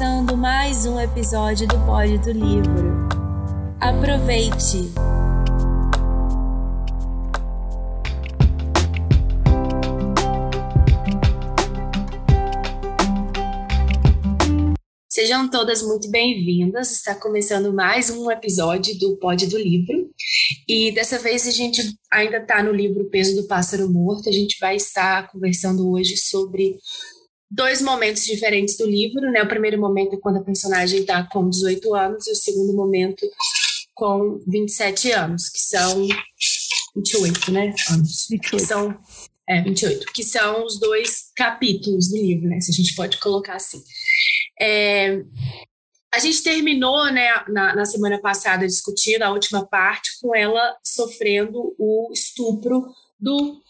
começando mais um episódio do Pod do Livro. Aproveite! Sejam todas muito bem-vindas. Está começando mais um episódio do Pod do Livro. E dessa vez a gente ainda está no livro Peso do Pássaro Morto. A gente vai estar conversando hoje sobre dois momentos diferentes do livro, né? O primeiro momento é quando a personagem está com 18 anos e o segundo momento com 27 anos, que são 28, né? Anos. 28. Que são é, 28, que são os dois capítulos do livro, né? Se a gente pode colocar assim. É, a gente terminou, né, na, na semana passada discutindo a última parte com ela sofrendo o estupro do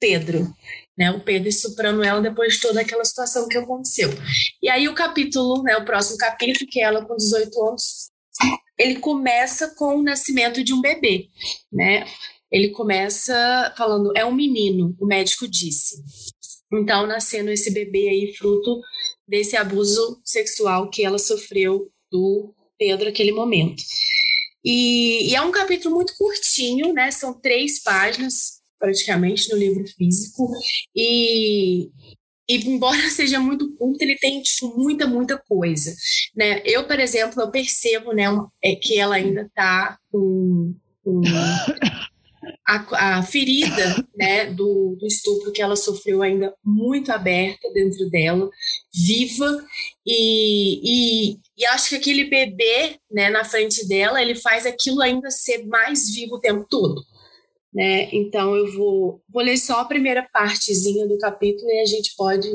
Pedro né? O Pedro estuprando ela depois de toda aquela situação que aconteceu. E aí o capítulo, né, o próximo capítulo, que é ela com 18 anos, ele começa com o nascimento de um bebê, né? Ele começa falando, é um menino, o médico disse. Então, nascendo esse bebê aí, fruto desse abuso sexual que ela sofreu do Pedro naquele momento. E, e, é um capítulo muito curtinho, né? São três páginas, praticamente no livro físico. E e embora seja muito curto, ele tem tipo, muita, muita coisa, né? Eu, por exemplo, eu percebo, né, é que ela ainda está com, com a, a, ferida, né, do, do, estupro que ela sofreu ainda muito aberta dentro dela, viva. E, e, e acho que aquele bebê, né, na frente dela, ele faz aquilo ainda ser mais vivo o tempo todo né? Então eu vou, vou ler só a primeira partezinha do capítulo e a gente pode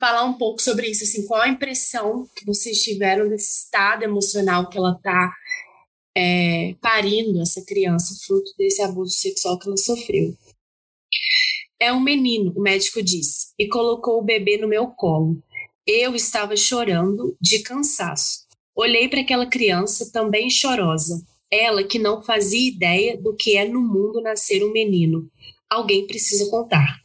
falar um pouco sobre isso, assim, qual a impressão que vocês tiveram desse estado emocional que ela está é, parindo essa criança, fruto desse abuso sexual que ela sofreu. É um menino, o médico disse, e colocou o bebê no meu colo. Eu estava chorando de cansaço. Olhei para aquela criança também chorosa. Ela que não fazia ideia do que é no mundo nascer um menino. Alguém precisa contar.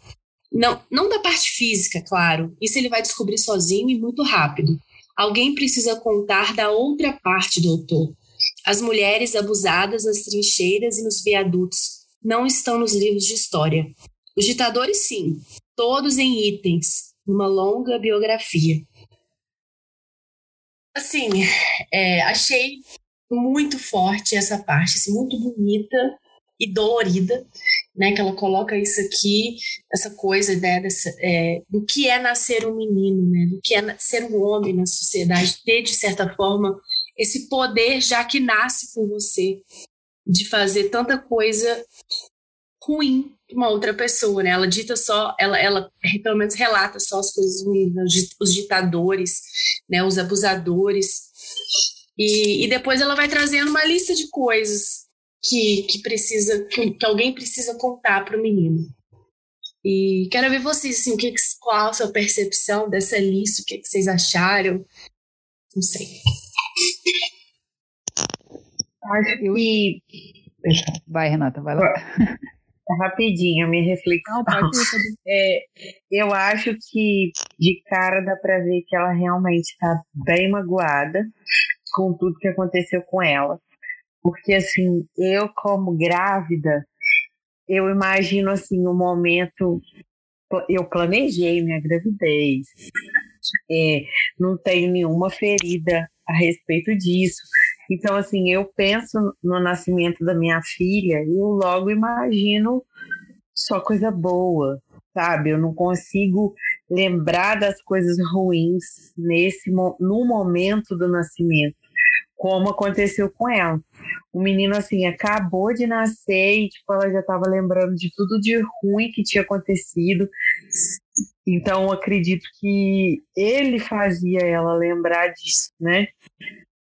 Não, não da parte física, claro. Isso ele vai descobrir sozinho e muito rápido. Alguém precisa contar da outra parte, doutor. As mulheres abusadas nas trincheiras e nos viadutos não estão nos livros de história. Os ditadores, sim, todos em itens, numa longa biografia. Assim, é, achei muito forte essa parte, assim, muito bonita e dolorida, né? Que ela coloca isso aqui, essa coisa né, dessa, é, do que é nascer um menino, né? Do que é ser um homem na sociedade, ter de certa forma esse poder já que nasce com você de fazer tanta coisa ruim uma outra pessoa, né? Ela dita só, ela, ela pelo menos relata só as coisas ruins, né? os ditadores, né? Os abusadores e, e depois ela vai trazendo uma lista de coisas que, que precisa, que, que alguém precisa contar para o menino. E quero ver vocês, assim, o que, qual a sua percepção dessa lista, o que, que vocês acharam? Não sei. Acho que. Vai, Renata, vai lá. Rapidinho, minha reflexão. Não, é, eu acho que de cara dá para ver que ela realmente está bem magoada com tudo que aconteceu com ela. Porque, assim, eu, como grávida, eu imagino, assim, um momento. Eu planejei minha gravidez, é, não tenho nenhuma ferida a respeito disso. Então, assim, eu penso no nascimento da minha filha e eu logo imagino só coisa boa, sabe? Eu não consigo lembrar das coisas ruins nesse no momento do nascimento como aconteceu com ela. O menino, assim, acabou de nascer e, tipo, ela já estava lembrando de tudo de ruim que tinha acontecido. Então, acredito que ele fazia ela lembrar disso, né?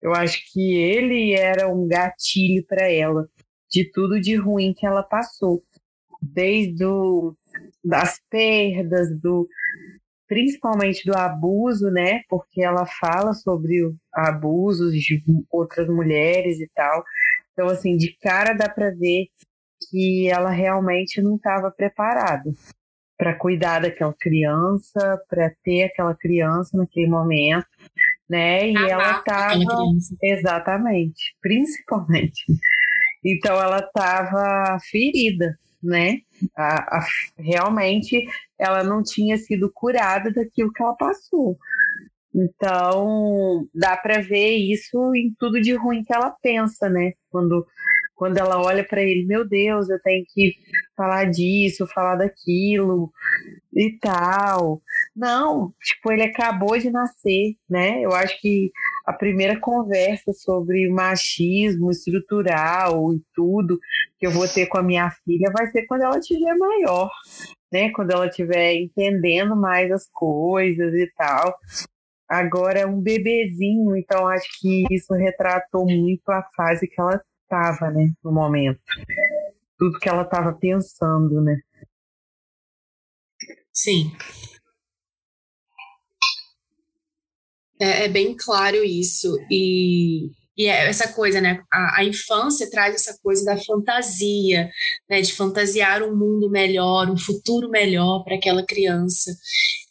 Eu acho que ele era um gatilho para ela de tudo de ruim que ela passou. Desde o, das perdas, do, principalmente do abuso, né? Porque ela fala sobre abusos de outras mulheres e tal. Então, assim, de cara dá para ver que ela realmente não estava preparada para cuidar daquela criança, para ter aquela criança naquele momento, né? E ela estava exatamente, principalmente. Então ela estava ferida, né? A, a, realmente ela não tinha sido curada daquilo que ela passou. Então, dá para ver isso em tudo de ruim que ela pensa, né? Quando, quando ela olha para ele, meu Deus, eu tenho que falar disso, falar daquilo e tal. Não, tipo, ele acabou de nascer, né? Eu acho que a primeira conversa sobre machismo estrutural e tudo que eu vou ter com a minha filha vai ser quando ela estiver maior, né? Quando ela estiver entendendo mais as coisas e tal. Agora é um bebezinho, então acho que isso retratou muito a fase que ela estava, né, no momento. Tudo que ela estava pensando, né? Sim. É, é, bem claro isso. E, e é essa coisa, né? A, a, infância traz essa coisa da fantasia, né? De fantasiar um mundo melhor, um futuro melhor para aquela criança.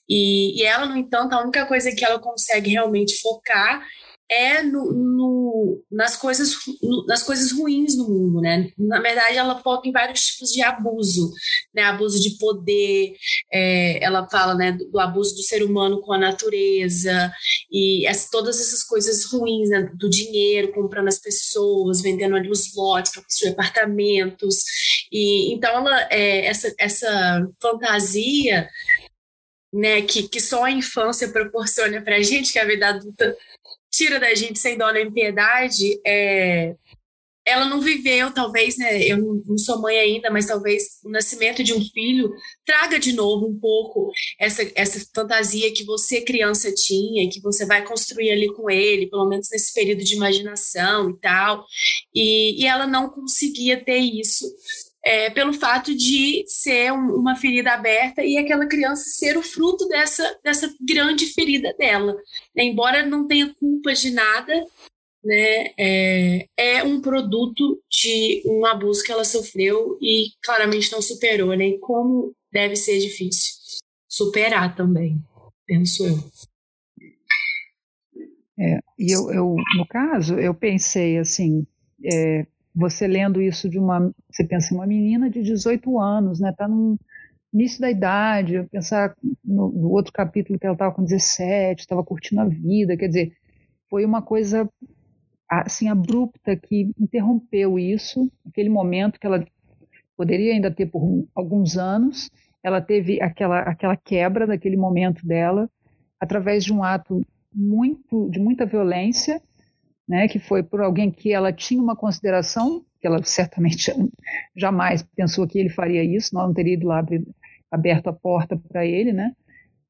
E, e ela, no entanto, a única coisa que ela consegue realmente focar é no, no, nas, coisas, nas coisas ruins no mundo, né? Na verdade, ela foca em vários tipos de abuso, né? Abuso de poder, é, ela fala, né, do, do, abuso do ser humano com a natureza e as, todas essas coisas ruins, né? Do dinheiro, comprando as pessoas, vendendo ali os lotes para construir apartamentos. E então, ela, é, essa, essa fantasia né, que, que só a infância proporciona para gente, que a vida adulta tira da gente sem dó nem piedade, é, ela não viveu, talvez, né? Eu não sou mãe ainda, mas talvez o nascimento de um filho traga de novo um pouco essa, essa fantasia que você, criança, tinha, que você vai construir ali com ele, pelo menos nesse período de imaginação e tal. E, e ela não conseguia ter isso é, pelo fato de ser um, uma ferida aberta e aquela criança ser o fruto dessa, dessa grande ferida dela. Né? Embora não tenha culpa de nada, né? É, é, um produto de um abuso que ela sofreu e claramente não superou, né? E como deve ser difícil superar também, penso eu. É, e eu, eu, no caso, eu pensei assim, é, você lendo isso de uma, você pensa uma menina de 18 anos, né, tá no início da idade, pensar no, no outro capítulo que ela estava com 17, estava curtindo a vida, quer dizer, foi uma coisa assim abrupta que interrompeu isso, aquele momento que ela poderia ainda ter por alguns anos, ela teve aquela aquela quebra daquele momento dela através de um ato muito de muita violência né, que foi por alguém que ela tinha uma consideração, que ela certamente jamais pensou que ele faria isso, não teria ido lá aberto a porta para ele, né?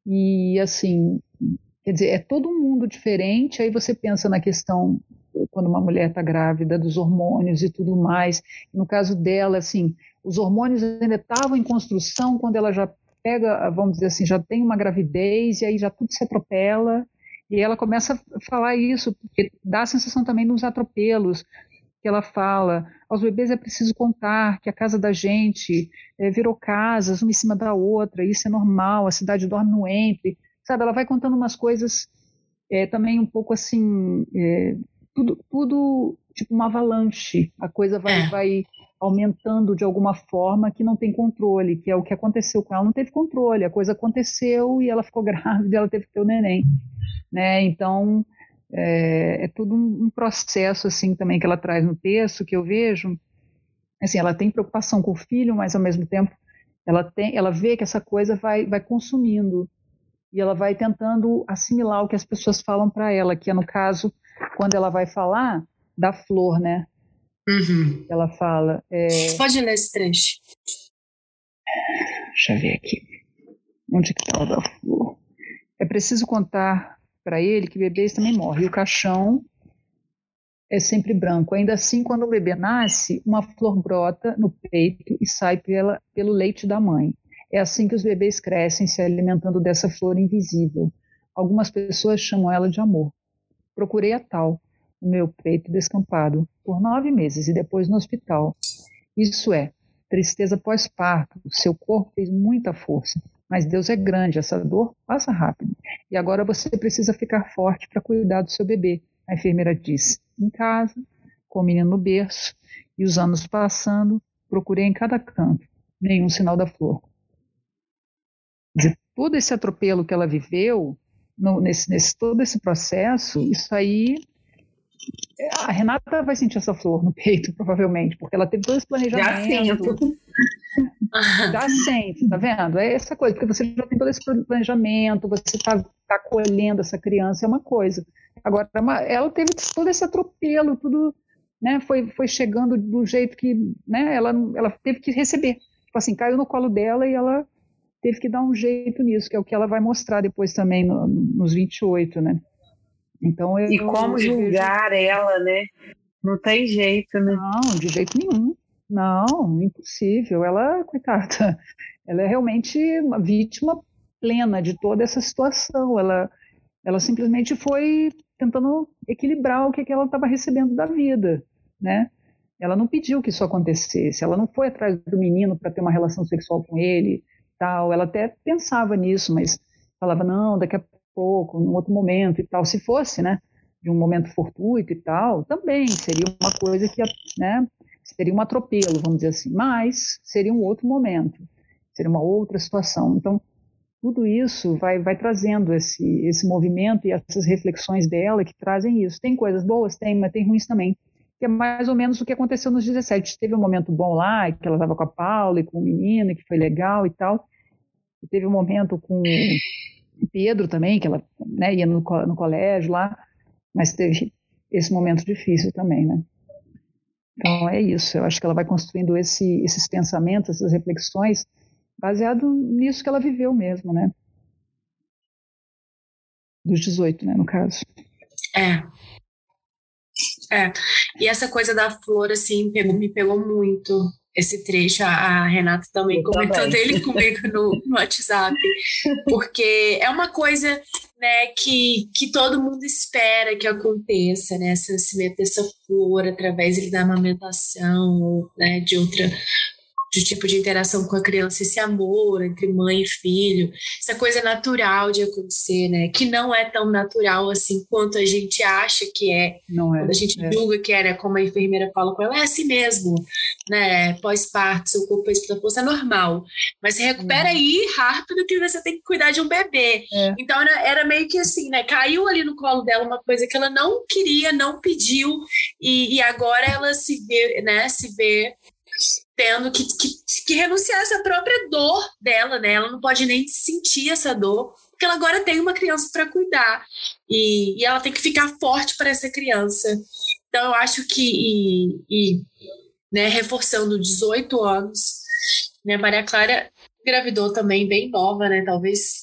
E assim, quer dizer, é todo um mundo diferente. Aí você pensa na questão quando uma mulher está grávida dos hormônios e tudo mais. No caso dela, assim, os hormônios ainda estavam em construção quando ela já pega, vamos dizer assim, já tem uma gravidez e aí já tudo se atropela e ela começa a falar isso, porque dá a sensação também nos atropelos, que ela fala, aos bebês é preciso contar que a casa da gente é, virou casas, uma em cima da outra, isso é normal, a cidade dorme no entre, sabe? Ela vai contando umas coisas é, também um pouco assim, é, tudo, tudo tipo uma avalanche, a coisa vai, é. vai aumentando de alguma forma que não tem controle, que é o que aconteceu com ela, não teve controle, a coisa aconteceu e ela ficou grávida, ela teve que ter o neném né? Então é, é tudo um, processo assim também que ela traz no texto que eu vejo. Assim, ela tem preocupação com o filho, mas ao mesmo tempo ela tem, ela vê que essa coisa vai, vai consumindo e ela vai tentando assimilar o que as pessoas falam para ela, que é no caso quando ela vai falar da flor, né? Uhum. Ela fala. É... Pode ler esse trecho. Deixa eu ver aqui. Onde que está o da flor? É preciso contar para ele que bebês também morrem. E o caixão é sempre branco. Ainda assim, quando o bebê nasce, uma flor brota no peito e sai pela, pelo leite da mãe. É assim que os bebês crescem, se alimentando dessa flor invisível. Algumas pessoas chamam ela de amor. Procurei a tal, no meu peito descampado, por nove meses e depois no hospital. Isso é, tristeza pós-parto. Seu corpo fez muita força. Mas Deus é grande, essa dor passa rápido. E agora você precisa ficar forte para cuidar do seu bebê. A enfermeira diz: em casa, com o menino no berço, e os anos passando, procurei em cada canto, nenhum sinal da flor. De todo esse atropelo que ela viveu, no, nesse, nesse, todo esse processo, isso aí. A Renata vai sentir essa flor no peito, provavelmente, porque ela teve todo esse planejamento. Já sinto. Já sente, tá vendo? É essa coisa, porque você já tem todo esse planejamento, você está tá acolhendo essa criança, é uma coisa. Agora, ela teve todo esse atropelo, tudo né, foi, foi chegando do jeito que né, ela, ela teve que receber. Tipo assim, caiu no colo dela e ela teve que dar um jeito nisso, que é o que ela vai mostrar depois também no, nos 28, né? Então eu, E como julgar vejo... ela, né? Não tem jeito, né? Não, de jeito nenhum. Não, impossível. Ela, coitada, ela é realmente uma vítima plena de toda essa situação. Ela, ela simplesmente foi tentando equilibrar o que, que ela estava recebendo da vida, né? Ela não pediu que isso acontecesse, ela não foi atrás do menino para ter uma relação sexual com ele, tal. Ela até pensava nisso, mas falava não, daqui a pouco, num outro momento e tal. Se fosse, né, de um momento fortuito e tal, também seria uma coisa que, né, seria um atropelo, vamos dizer assim. Mas seria um outro momento, seria uma outra situação. Então tudo isso vai, vai trazendo esse, esse movimento e essas reflexões dela que trazem isso. Tem coisas boas? Tem, mas tem ruins também. Que é mais ou menos o que aconteceu nos 17. Teve um momento bom lá, que ela estava com a Paula e com o menino, que foi legal e tal. Teve um momento com Pedro também, que ela né, ia no, no colégio lá, mas teve esse momento difícil também, né? Então é isso, eu acho que ela vai construindo esse, esses pensamentos, essas reflexões, baseado nisso que ela viveu mesmo, né? Dos 18, né, no caso. É. É. E essa coisa da flor, assim, pegou, me pegou muito esse trecho. A, Renata também Eu comentou também. dele comigo no, no WhatsApp. Porque é uma coisa né, que, que todo mundo espera que aconteça, né? Se meter essa flor através da amamentação ou né, de outra de tipo de interação com a criança, esse amor entre mãe e filho, essa coisa natural de acontecer, né? Que não é tão natural assim quanto a gente acha que é. Não é. Quando a gente é. julga que era, como a enfermeira fala com ela, é assim mesmo, né? Pós-parto, seu corpo pós é normal. Mas se recupera uhum. aí rápido que você tem que cuidar de um bebê. É. Então era, era meio que assim, né? Caiu ali no colo dela uma coisa que ela não queria, não pediu, e, e agora ela se vê, né? Se vê tendo que, que, que renunciar a essa própria dor dela, né? Ela não pode nem sentir essa dor, porque ela agora tem uma criança para cuidar e, e, ela tem que ficar forte para essa criança. Então, eu acho que, e, e né, reforçando 18 anos, né, Maria Clara engravidou também bem nova, né? Talvez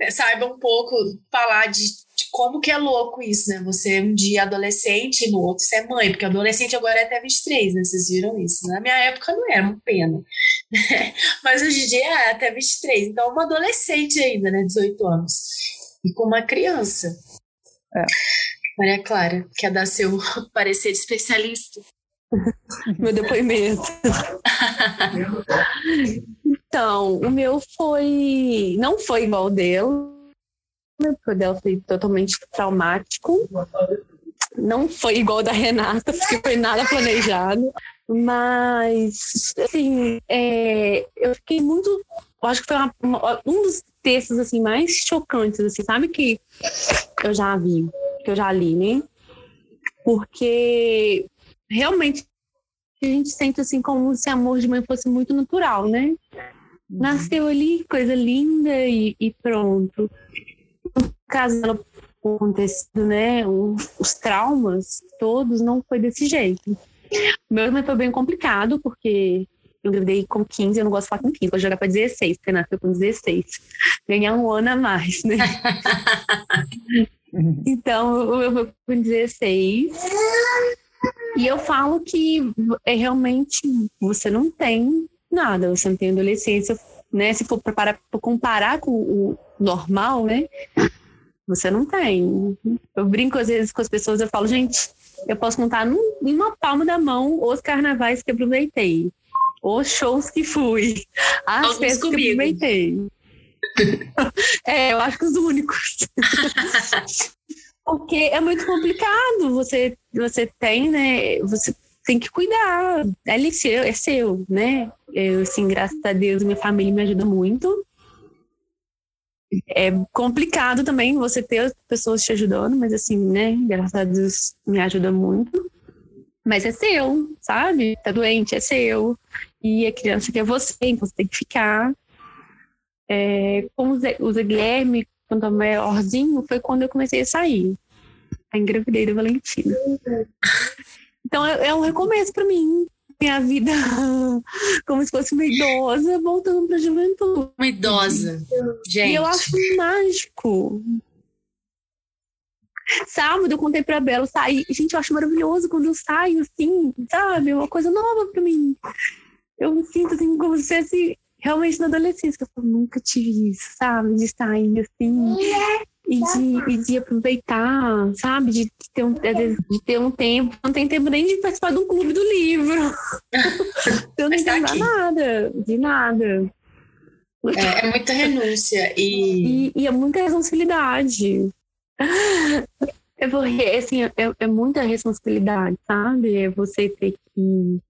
né, saiba um pouco falar de como que é louco isso, né? Você um dia adolescente e no outro você é mãe, porque adolescente agora é até 23, né? Vocês viram isso. Na minha época não era, uma pena. Mas hoje em dia é até 23. Então, uma adolescente ainda, né? 18 anos. E com uma criança. É. Maria Clara, quer dar seu parecer de especialista? meu depoimento. então, o meu foi. Não foi igual dele porque dela foi totalmente traumático. Não foi igual da Renata, porque foi nada planejado. Mas, assim, é, eu fiquei muito. Eu acho que foi uma, uma, um dos textos assim, mais chocantes, assim, sabe? Que eu já vi, que eu já li, né? Porque realmente a gente sente assim como se amor de mãe fosse muito natural, né? Nasceu ali, coisa linda e, e pronto caso acontecido, né, os, os, traumas todos, não foi desse jeito. O meu também foi bem complicado, porque eu engravidei com 15, eu não gosto de falar com 15, vou jogar para 16, porque nasceu com 16. Ganhar um ano a mais, né? então, eu fui com 16. E eu falo que é realmente você não tem nada, você não tem adolescência, né? Se for para comparar com o normal, né? Você não tem. Eu brinco às vezes com as pessoas, eu falo, gente, eu posso contar num, em uma palma da mão os carnavais que aproveitei. os shows que fui, as Alguns festas comigo. que aproveitei. é, eu acho que os únicos. Porque é muito complicado. Você, você tem, né? Você tem que cuidar. É seu, é seu, né? Eu, assim, graças a Deus, minha família me ajuda muito. É complicado também você ter pessoas te ajudando, mas assim, né? Graças a Deus me ajuda muito. Mas é seu, sabe? Tá doente, é seu. E a criança quer você, então você tem que ficar. É, com o Zé, o Zé Guilherme, quando eu maiorzinho, foi quando eu comecei a sair. A engravidei da Valentina. Então é, é um recomeço para mim. Minha vida como se fosse uma idosa voltando para a juventude. Uma idosa. Gente. E eu acho mágico. Sábado eu contei pra Bela, sair. Gente, eu acho maravilhoso quando eu saio assim, sabe? Uma coisa nova pra mim. Eu me sinto assim, como se fosse realmente na adolescência. Eu nunca tive isso, sabe? De sair assim e de, e de aproveitar, sabe? De ter, um, de ter um tempo. Não tem tempo nem de participar de um clube do livro. eu não tá nada, de nada. É, é muita renúncia e... e... e. é muita responsabilidade. É porque, assim, é, é muita responsabilidade, sabe? É você ter que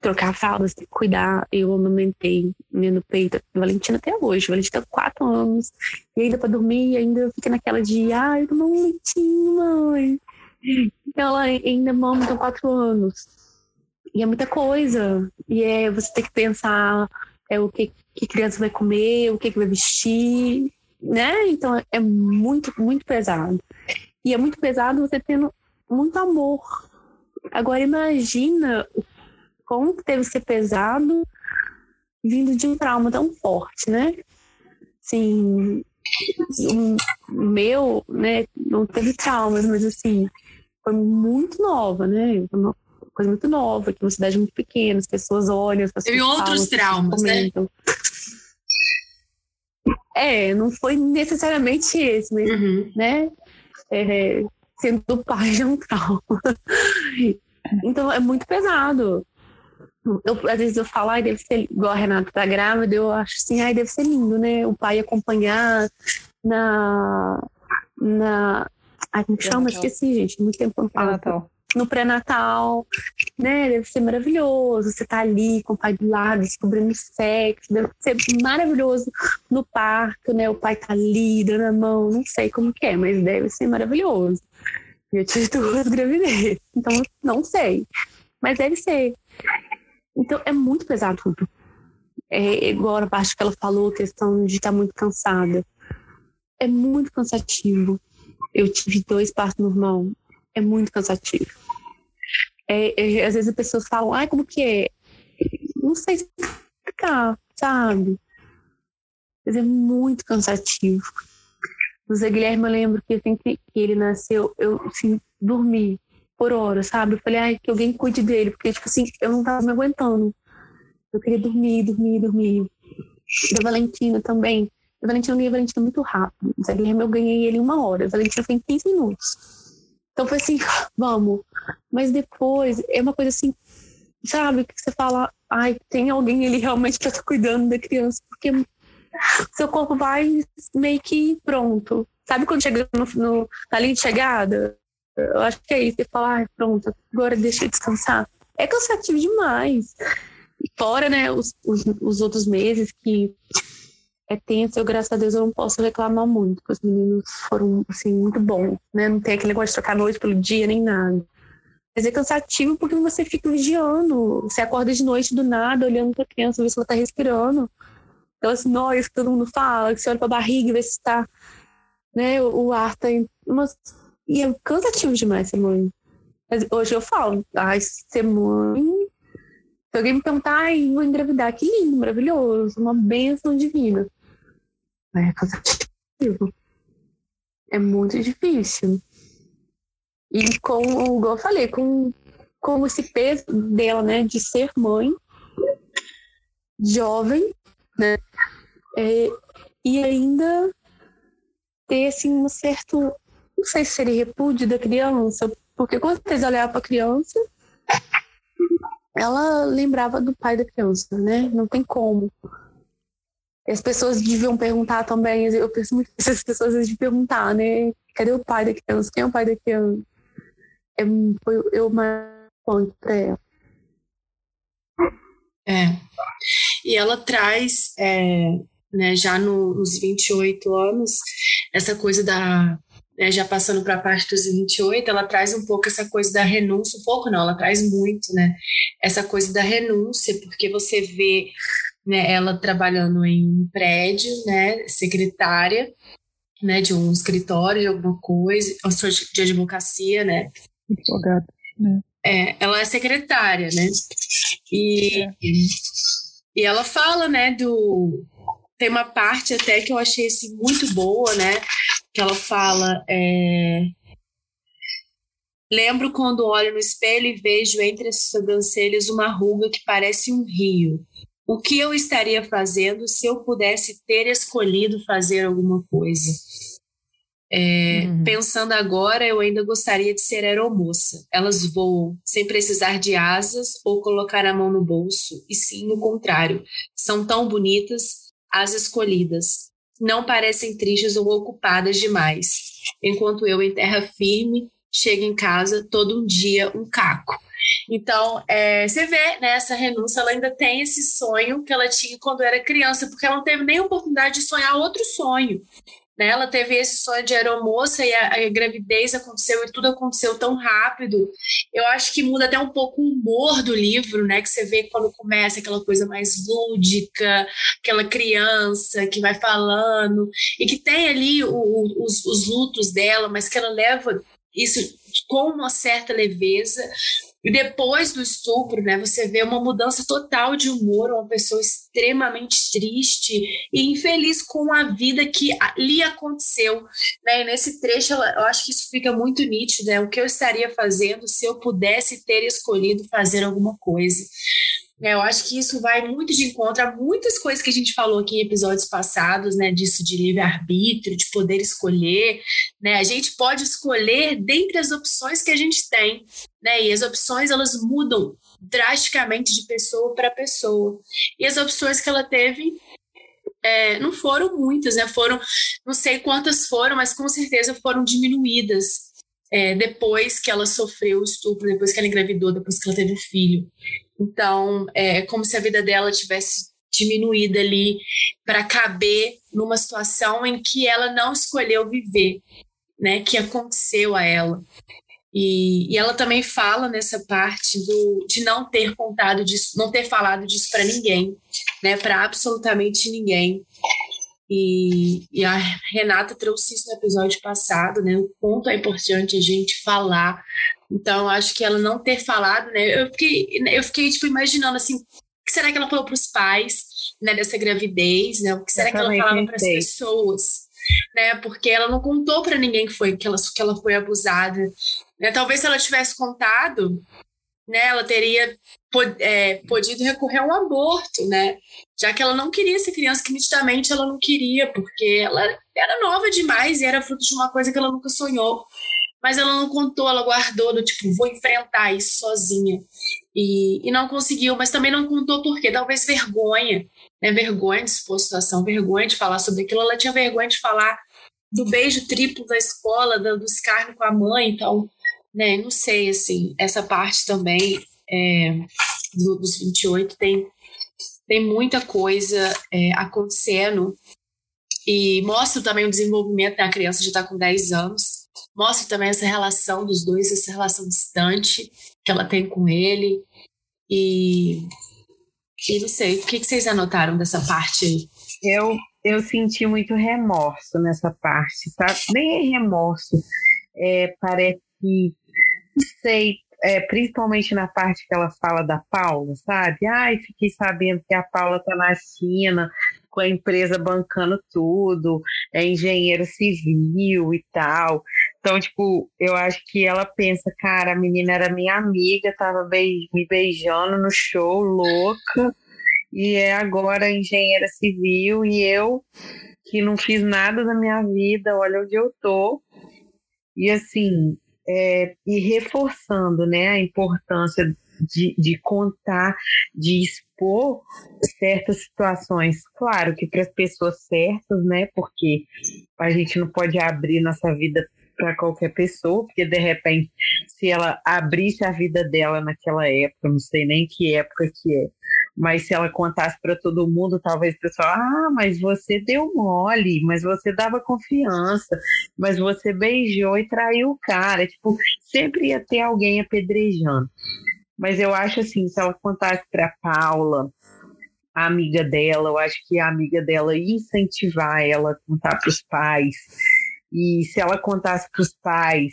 trocar fraldas, cuidar. Eu amamentei no peito Valentina até hoje. Valentina tem quatro anos. E ainda pra dormir, ainda fica naquela de, ai, eu um leitinho, mãe. Ela ainda mama com quatro anos. E é muita coisa. E é você tem que pensar é, o que, que criança vai comer, o que, que vai vestir, né? Então é muito, muito pesado. E é muito pesado você tendo muito amor. Agora imagina o como que deve ser pesado vindo de um trauma tão forte, né? Assim, o meu, né, não teve traumas, mas assim, foi muito nova, né? Uma coisa muito nova, que uma cidade muito pequena, as pessoas olham, as pessoas Teve falam, outros traumas, né? É, não foi necessariamente esse, mas, uhum. né? É, sendo pai de um trauma. Então é muito pesado. Eu, às vezes eu falo, ai, deve ser igual a Renata tá grávida, eu acho assim, ai, deve ser lindo, né? O pai acompanhar na. na ai, como chama? Esqueci, gente, muito tempo não falo. No pré-natal, né? Deve ser maravilhoso. Você tá ali com o pai do lado, descobrindo sexo, deve ser maravilhoso no parto, né? O pai tá ali, dando a mão, não sei como que é, mas deve ser maravilhoso. Eu tive duas gravidez, então não sei. Mas deve ser. Então é muito pesado tudo. É igual a parte que ela falou, questão de estar muito cansada. É muito cansativo. Eu tive dois partos normal. É muito cansativo. É, é, às vezes as pessoas falam, ai, como que é? Não sei explicar, sabe? Mas é muito cansativo. O Zé Guilherme, eu lembro que assim que ele nasceu, eu assim, dormi por hora, sabe? Eu falei, ai, que alguém cuide dele, porque, tipo assim, eu não tava me aguentando. Eu queria dormir, dormir, dormir. Da Valentina também. Da Valentina eu a Valentina muito rápido. Zé Guilherme eu ganhei ele uma hora. A Valentina foi em 15 minutos. Então foi assim, vamos. Mas depois, é uma coisa assim, sabe? Que você fala, ai, tem alguém ali realmente pra estar cuidando da criança, porque seu corpo vai meio que pronto. Sabe quando chega no, no, na linha de chegada? Eu acho que é isso. Você fala, ah, pronto, agora deixa eu descansar. É cansativo demais. Fora, né, os, os, os outros meses que é tenso, eu, graças a Deus, eu não posso reclamar muito, porque os meninos foram, assim, muito bons, né? Não tem aquele negócio de trocar noite pelo dia, nem nada. Mas é cansativo porque você fica vigiando. Você acorda de noite do nada, olhando pra criança, ver se ela tá respirando. Aquelas noias que todo mundo fala, que você olha pra barriga e vê se tá, né, o ar tá... Em... Umas e é cansativo demais ser mãe. Mas hoje eu falo, ai, ser mãe. Se alguém me perguntar, ai, vou engravidar, que lindo, maravilhoso, uma bênção divina. Mas é cansativo. É muito difícil. E com, igual eu falei, com, com esse peso dela, né, de ser mãe, jovem, né, é, e ainda ter, assim, um certo não sei se seria repúdio da criança, porque com certeza olhar para a criança ela lembrava do pai da criança, né? Não tem como. As pessoas deviam perguntar também, eu penso muito que as pessoas deviam perguntar, né? Cadê o pai da criança? Quem é o pai da criança? É, foi eu marcante para ela. É. E ela traz, é, né, já no, nos 28 anos, essa coisa da. Né, já passando para a parte dos 28, ela traz um pouco essa coisa da renúncia, um pouco não, ela traz muito, né? Essa coisa da renúncia, porque você vê né, ela trabalhando em um prédio, né, secretária, né, de um escritório, de alguma coisa, de advocacia, né? Advogada, né? É, ela é secretária, né? E, é. e ela fala, né, do... Tem uma parte até que eu achei assim, muito boa, né? Que ela fala... É, Lembro quando olho no espelho e vejo entre as sobrancelhas uma ruga que parece um rio. O que eu estaria fazendo se eu pudesse ter escolhido fazer alguma coisa? É, uhum. Pensando agora, eu ainda gostaria de ser aeromoça. Elas voam sem precisar de asas ou colocar a mão no bolso, e sim o contrário. São tão bonitas as escolhidas. Não parecem tristes ou ocupadas demais. Enquanto eu, em terra firme, chego em casa todo um dia um caco. Então, é, você vê, né, essa renúncia, ela ainda tem esse sonho que ela tinha quando era criança, porque ela não teve nem oportunidade de sonhar outro sonho. Né? Ela teve esse sonho de aeromoça e a, a gravidez aconteceu e tudo aconteceu tão rápido. Eu acho que muda até um pouco o humor do livro, né? Que você vê quando começa aquela coisa mais lúdica, aquela criança que vai falando e que tem ali o, o, os, os lutos dela, mas que ela leva isso com uma certa leveza, e depois do estupro, né, você vê uma mudança total de humor, uma pessoa extremamente triste e infeliz com a vida que lhe aconteceu. Né? E nesse trecho, eu acho que isso fica muito nítido, né? o que eu estaria fazendo se eu pudesse ter escolhido fazer alguma coisa. É, eu acho que isso vai muito de encontro a muitas coisas que a gente falou aqui em episódios passados, né? Disso de livre-arbítrio, de poder escolher, né? A gente pode escolher dentre as opções que a gente tem, né? E as opções, elas mudam drasticamente de pessoa para pessoa. E as opções que ela teve é, não foram muitas, né? Foram, não sei quantas foram, mas com certeza foram diminuídas é, depois que ela sofreu o estupro, depois que ela engravidou, depois que ela teve filho. Então, é como se a vida dela tivesse diminuído ali para caber numa situação em que ela não escolheu viver, né? Que aconteceu a ela. E, e ela também fala nessa parte do, de não ter contado disso, não ter falado disso para ninguém, né? Para absolutamente ninguém. E, e, a Renata trouxe isso no episódio passado, né? O quanto é importante a gente falar. Então, acho que ela não ter falado, né? Eu fiquei, eu fiquei tipo, imaginando assim, o que será que ela falou para os pais, né, dessa gravidez, né? O que será eu que ela falava para as pessoas, né? Porque ela não contou para ninguém que foi que ela, que ela foi abusada. Né? Talvez se ela tivesse contado, né, ela teria é, podido recorrer a um aborto, né? Já que ela não queria ser criança, que nitidamente ela não queria, porque ela era nova demais e era fruto de uma coisa que ela nunca sonhou. Mas ela não contou, ela guardou, do tipo, vou enfrentar isso sozinha. E, e não conseguiu, mas também não contou porque talvez vergonha, né? Vergonha de expor a situação, vergonha de falar sobre aquilo. Ela tinha vergonha de falar do beijo triplo da escola, do escárnio com a mãe, então, né? Não sei, assim, essa parte também é, do, dos 28 tem, tem muita coisa é, acontecendo e mostra também o desenvolvimento da criança, já está com 10 anos, mostra também essa relação dos dois, essa relação distante que ela tem com ele e, e não sei, o que, que vocês anotaram dessa parte aí? Eu, eu senti muito remorso nessa parte, tá? Nem é remorso, é, parece que, sei, é, principalmente na parte que ela fala da Paula, sabe? Ai, fiquei sabendo que a Paula tá na China com a empresa bancando tudo, é engenheiro civil e tal. Então, tipo, eu acho que ela pensa, cara, a menina era minha amiga, tava me beijando no show, louca, e é agora engenheira civil, e eu, que não fiz nada na minha vida, olha onde eu tô. E assim, é, e reforçando né, a importância de, de contar, de expor certas situações. Claro que para as pessoas certas, né? Porque a gente não pode abrir nossa vida para qualquer pessoa, porque de repente, se ela abrisse a vida dela naquela época, não sei nem que época que é, mas se ela contasse para todo mundo, talvez o pessoal, ah, mas você deu mole, mas você dava confiança, mas você beijou e traiu o cara. Tipo, sempre ia ter alguém apedrejando. Mas eu acho assim, se ela contasse para Paula, a amiga dela, eu acho que a amiga dela ia incentivar ela a contar para os pais. E se ela contasse para os pais,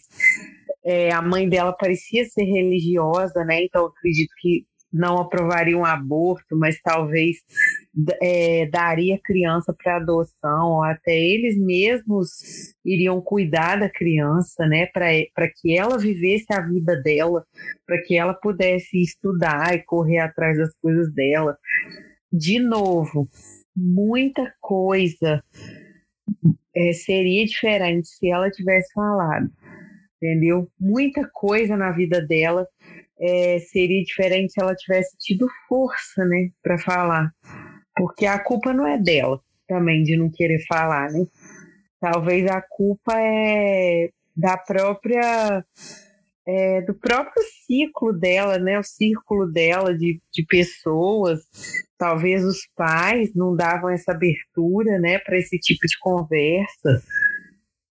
é, a mãe dela parecia ser religiosa, né? Então eu acredito que não aprovaria um aborto, mas talvez é, daria criança para adoção, ou até eles mesmos iriam cuidar da criança, né, para que ela vivesse a vida dela, para que ela pudesse estudar e correr atrás das coisas dela. De novo, muita coisa é, seria diferente se ela tivesse falado, entendeu? Muita coisa na vida dela é, seria diferente se ela tivesse tido força, né, para falar. Porque a culpa não é dela também de não querer falar, né? Talvez a culpa é da própria é, do próprio ciclo dela, né? O círculo dela de, de pessoas. Talvez os pais não davam essa abertura, né, para esse tipo de conversa.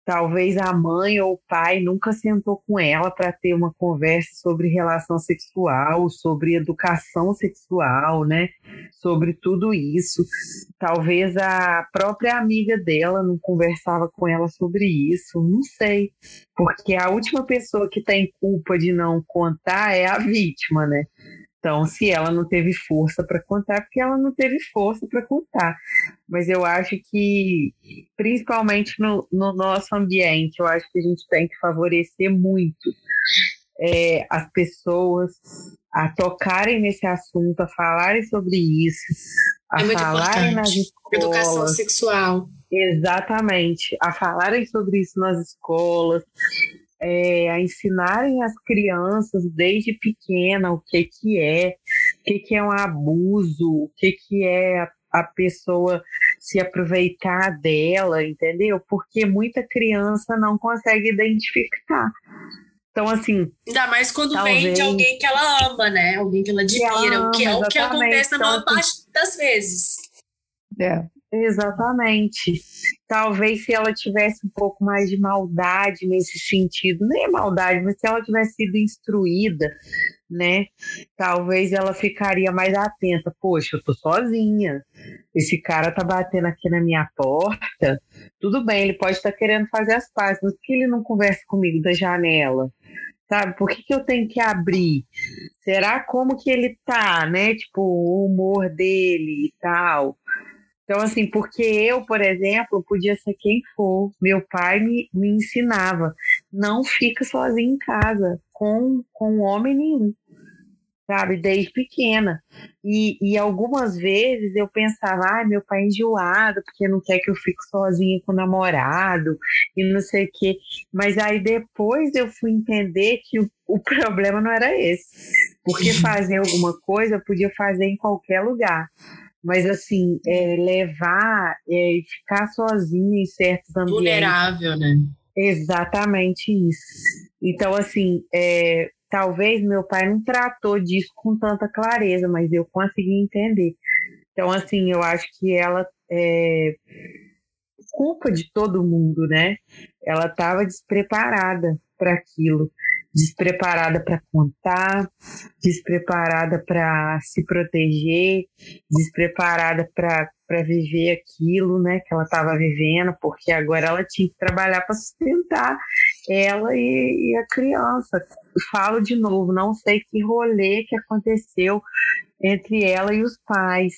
Talvez a mãe ou o pai nunca sentou com ela para ter uma conversa sobre relação sexual, sobre educação sexual, né? Sobre tudo isso. Talvez a própria amiga dela não conversava com ela sobre isso, não sei. Porque a última pessoa que tem culpa de não contar é a vítima, né? Então, se ela não teve força para contar, porque ela não teve força para contar. Mas eu acho que, principalmente no, no, nosso ambiente, eu acho que a gente tem que favorecer muito é, as pessoas a tocarem nesse assunto, a falarem sobre isso, a é falarem nas escolas. Educação sexual. Exatamente, a falarem sobre isso nas escolas, é, a ensinarem as crianças desde pequena o que, que é, o que, que é um abuso, o que, que é a, a pessoa se aproveitar dela, entendeu? Porque muita criança não consegue identificar. Então, assim. Ainda mais quando talvez... vem de alguém que ela ama, né? Alguém que ela admira, o que é o que acontece na maior parte das vezes. É. Exatamente. Talvez se ela tivesse um pouco mais de maldade nesse sentido, nem é maldade, mas se ela tivesse sido instruída, né? Talvez ela ficaria mais atenta. Poxa, eu tô sozinha. Esse cara tá batendo aqui na minha porta. Tudo bem, ele pode estar tá querendo fazer as pazes, mas por que ele não conversa comigo da janela? Sabe? Por que, que eu tenho que abrir? Será como que ele tá, né? Tipo, o humor dele e tal. Então, assim, porque eu, por exemplo, podia ser quem for, meu pai me, me ensinava, não fica sozinho em casa, com, com homem nenhum, sabe, desde pequena. E, e algumas vezes eu pensava, ai, meu pai é enjoado, porque não quer que eu fique sozinha com o namorado, e não sei o quê. Mas aí depois eu fui entender que o, o problema não era esse. Porque fazer alguma coisa eu podia fazer em qualquer lugar mas assim, é, levar e é, ficar sozinho em certos ambientes. Vulnerável, né? Exatamente isso. Então, assim, é, talvez meu pai não tratou disso com tanta clareza, mas eu consegui entender. Então, assim, eu acho que ela é culpa de todo mundo, né? Ela estava despreparada para aquilo despreparada para contar, despreparada para se proteger, despreparada para viver aquilo, né, que ela estava vivendo, porque agora ela tinha que trabalhar para sustentar ela e, e, a criança. Falo de novo, não sei que rolê que aconteceu entre ela e os pais.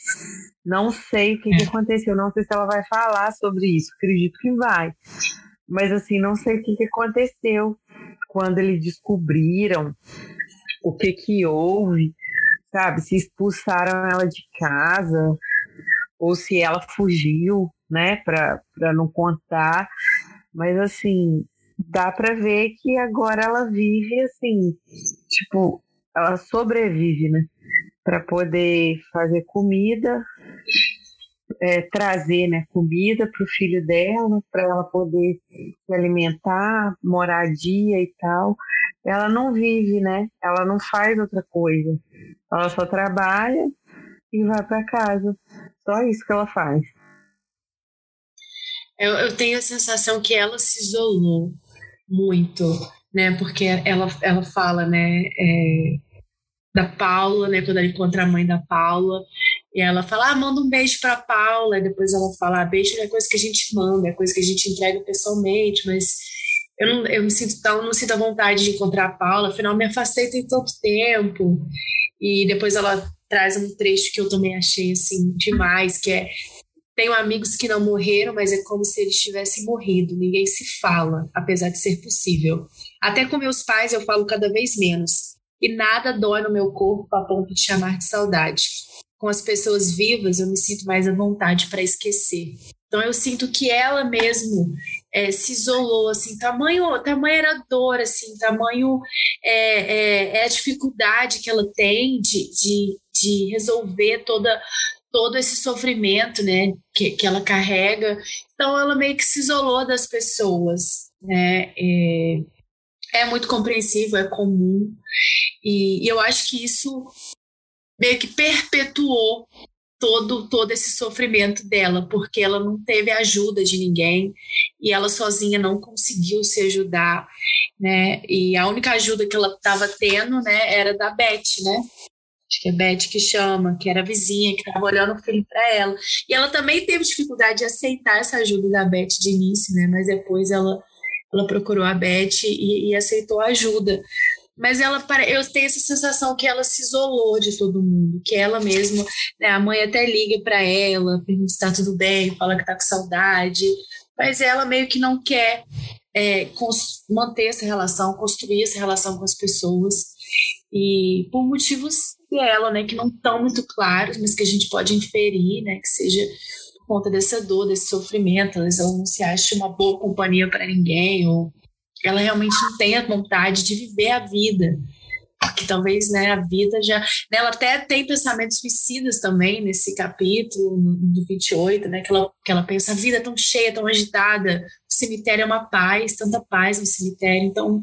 Não sei o que, que é. aconteceu, não sei se ela vai falar sobre isso, acredito que vai. Mas assim, não sei o que, que aconteceu quando eles descobriram o que que houve, sabe? Se expulsaram ela de casa ou se ela fugiu, né, para não contar. Mas assim, dá para ver que agora ela vive assim, tipo, ela sobrevive, né? Para poder fazer comida, é, trazer né, comida para o filho dela, para ela poder se alimentar, moradia e tal. Ela não vive, né? Ela não faz outra coisa. Ela só trabalha e vai para casa. Só isso que ela faz. Eu, eu tenho a sensação que ela se isolou muito, né? Porque ela, ela fala, né? É, da Paula, né? Quando ela encontra a mãe da Paula, e ela fala, ah, manda um beijo para Paula. E depois ela fala, ah, beijo não é coisa que a gente manda, é coisa que a gente entrega pessoalmente, mas eu não, eu me sinto tão, não sinto a vontade de encontrar a Paula, afinal me afastei tem tanto tempo. E depois ela traz um trecho que eu também achei assim demais, que é tenho amigos que não morreram, mas é como se eles tivessem morrido. Ninguém se fala, apesar de ser possível. Até com meus pais eu falo cada vez menos. E nada dói no meu corpo a ponto de chamar de saudade. Com as pessoas vivas, eu me sinto mais à vontade para esquecer. Então eu sinto que ela mesmo é, se isolou, assim, tamanho, tamanho era dor, assim, tamanho é, é, é, a dificuldade que ela tem de, de, de resolver toda todo esse sofrimento, né, que, que ela carrega. Então ela meio que se isolou das pessoas, né, é, é muito compreensível, é comum, e, e eu acho que isso meio que perpetuou todo todo esse sofrimento dela, porque ela não teve ajuda de ninguém e ela sozinha não conseguiu se ajudar, né? E a única ajuda que ela estava tendo, né, era da Beth, né? Acho que é Beth que chama, que era a vizinha que estava olhando o filho para ela. E ela também teve dificuldade de aceitar essa ajuda da Beth de início, né? Mas depois ela ela procurou a Beth e, e aceitou a ajuda mas ela eu tenho essa sensação que ela se isolou de todo mundo, que ela mesma, né, a mãe até liga para ela, pergunta se está tudo bem, fala que está com saudade, mas ela meio que não quer é, manter essa relação, construir essa relação com as pessoas. E por motivos dela, né, que não estão muito claros, mas que a gente pode inferir, né, que seja por conta dessa dor, desse sofrimento, ela não se acha uma boa companhia para ninguém ou ela realmente não tem a vontade de viver a vida. Porque talvez né, a vida já. Né, ela até tem pensamentos suicidas também nesse capítulo, no 28, né? Que ela, que ela pensa: a vida é tão cheia, tão agitada, o cemitério é uma paz, tanta paz no cemitério. Então,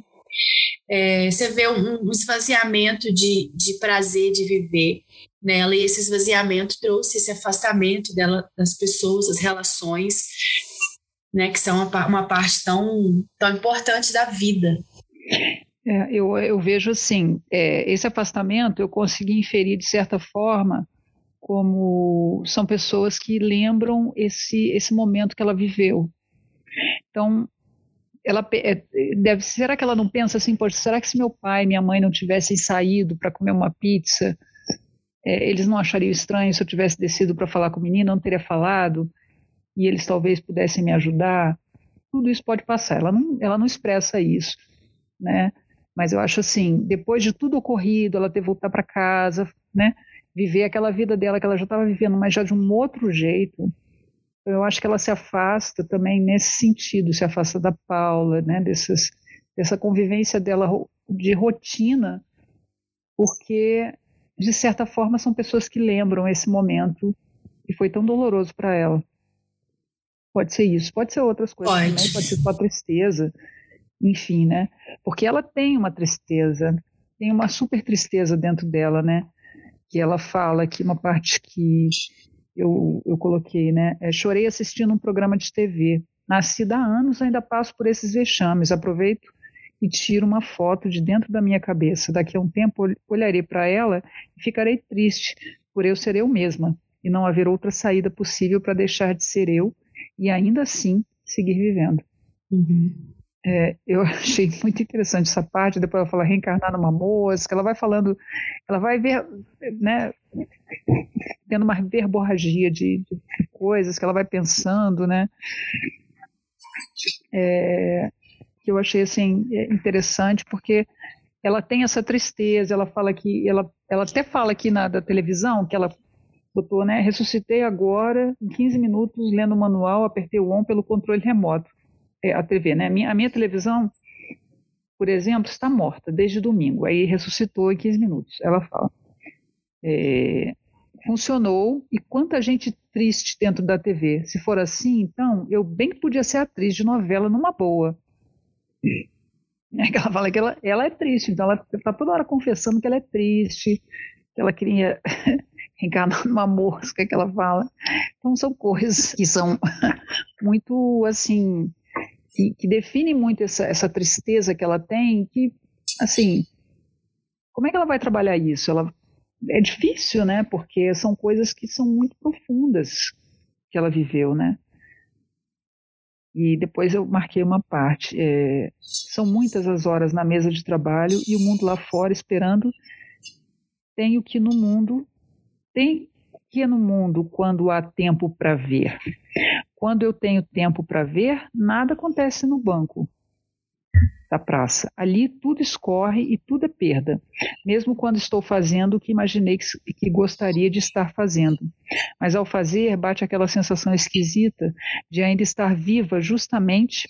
é, você vê um, um esvaziamento de, de prazer de viver nela, e esse esvaziamento trouxe esse afastamento dela das pessoas, das relações, né, que são uma, uma parte tão, tão importante da vida. É, eu, eu vejo assim, é, esse afastamento eu consegui inferir de certa forma como são pessoas que lembram esse, esse momento que ela viveu. Então, ela é, deve será que ela não pensa assim, poxa, será que se meu pai e minha mãe não tivessem saído para comer uma pizza, é, eles não achariam estranho se eu tivesse descido para falar com o menino, não teria falado? E eles talvez pudessem me ajudar, tudo isso pode passar. Ela não, ela não expressa isso, né? Mas eu acho assim, depois de tudo ocorrido, ela ter voltar para casa, né? Viver aquela vida dela que ela já estava vivendo, mas já de um outro jeito. Eu acho que ela se afasta também nesse sentido, se afasta da Paula, né? Dessas, dessa convivência dela de rotina, porque de certa forma são pessoas que lembram esse momento que foi tão doloroso para ela. Pode ser isso, pode ser outras coisas pode. também, pode ser só tristeza, enfim, né? Porque ela tem uma tristeza, tem uma super tristeza dentro dela, né? Que ela fala aqui, uma parte que eu, eu coloquei, né? É, Chorei assistindo um programa de TV. Nascida há anos, ainda passo por esses vexames. Aproveito e tiro uma foto de dentro da minha cabeça. Daqui a um tempo olharei para ela e ficarei triste por eu ser eu mesma e não haver outra saída possível para deixar de ser eu e ainda assim seguir vivendo. Uhum. É, eu achei muito interessante essa parte, depois ela fala reencarnar numa mosca, ela vai falando, ela vai ver, né, tendo uma verborragia de, de coisas que ela vai pensando, né, é, que eu achei, assim, interessante, porque ela tem essa tristeza, ela fala que, ela, ela até fala aqui na da televisão, que ela botou, né? Ressuscitei agora, em 15 minutos, lendo o manual, apertei o ON pelo controle remoto. É, a TV, né? A minha, a minha televisão, por exemplo, está morta desde domingo, aí ressuscitou em 15 minutos. Ela fala. É, funcionou e quanta gente triste dentro da TV. Se for assim, então, eu bem que podia ser atriz de novela numa boa. É ela fala que ela, ela é triste, então ela está toda hora confessando que ela é triste, que ela queria reencarnar numa mosca que ela fala. Então são coisas que são muito assim que, que definem muito essa, essa tristeza que ela tem, que assim como é que ela vai trabalhar isso? Ela é difícil, né? Porque são coisas que são muito profundas que ela viveu, né? E depois eu marquei uma parte. É, são muitas as horas na mesa de trabalho e o mundo lá fora esperando. Tenho que no mundo tem que no mundo quando há tempo para ver. Quando eu tenho tempo para ver, nada acontece no banco da praça. Ali tudo escorre e tudo é perda, mesmo quando estou fazendo o que imaginei que, que, gostaria de estar fazendo. Mas ao fazer, bate aquela sensação esquisita de ainda estar viva justamente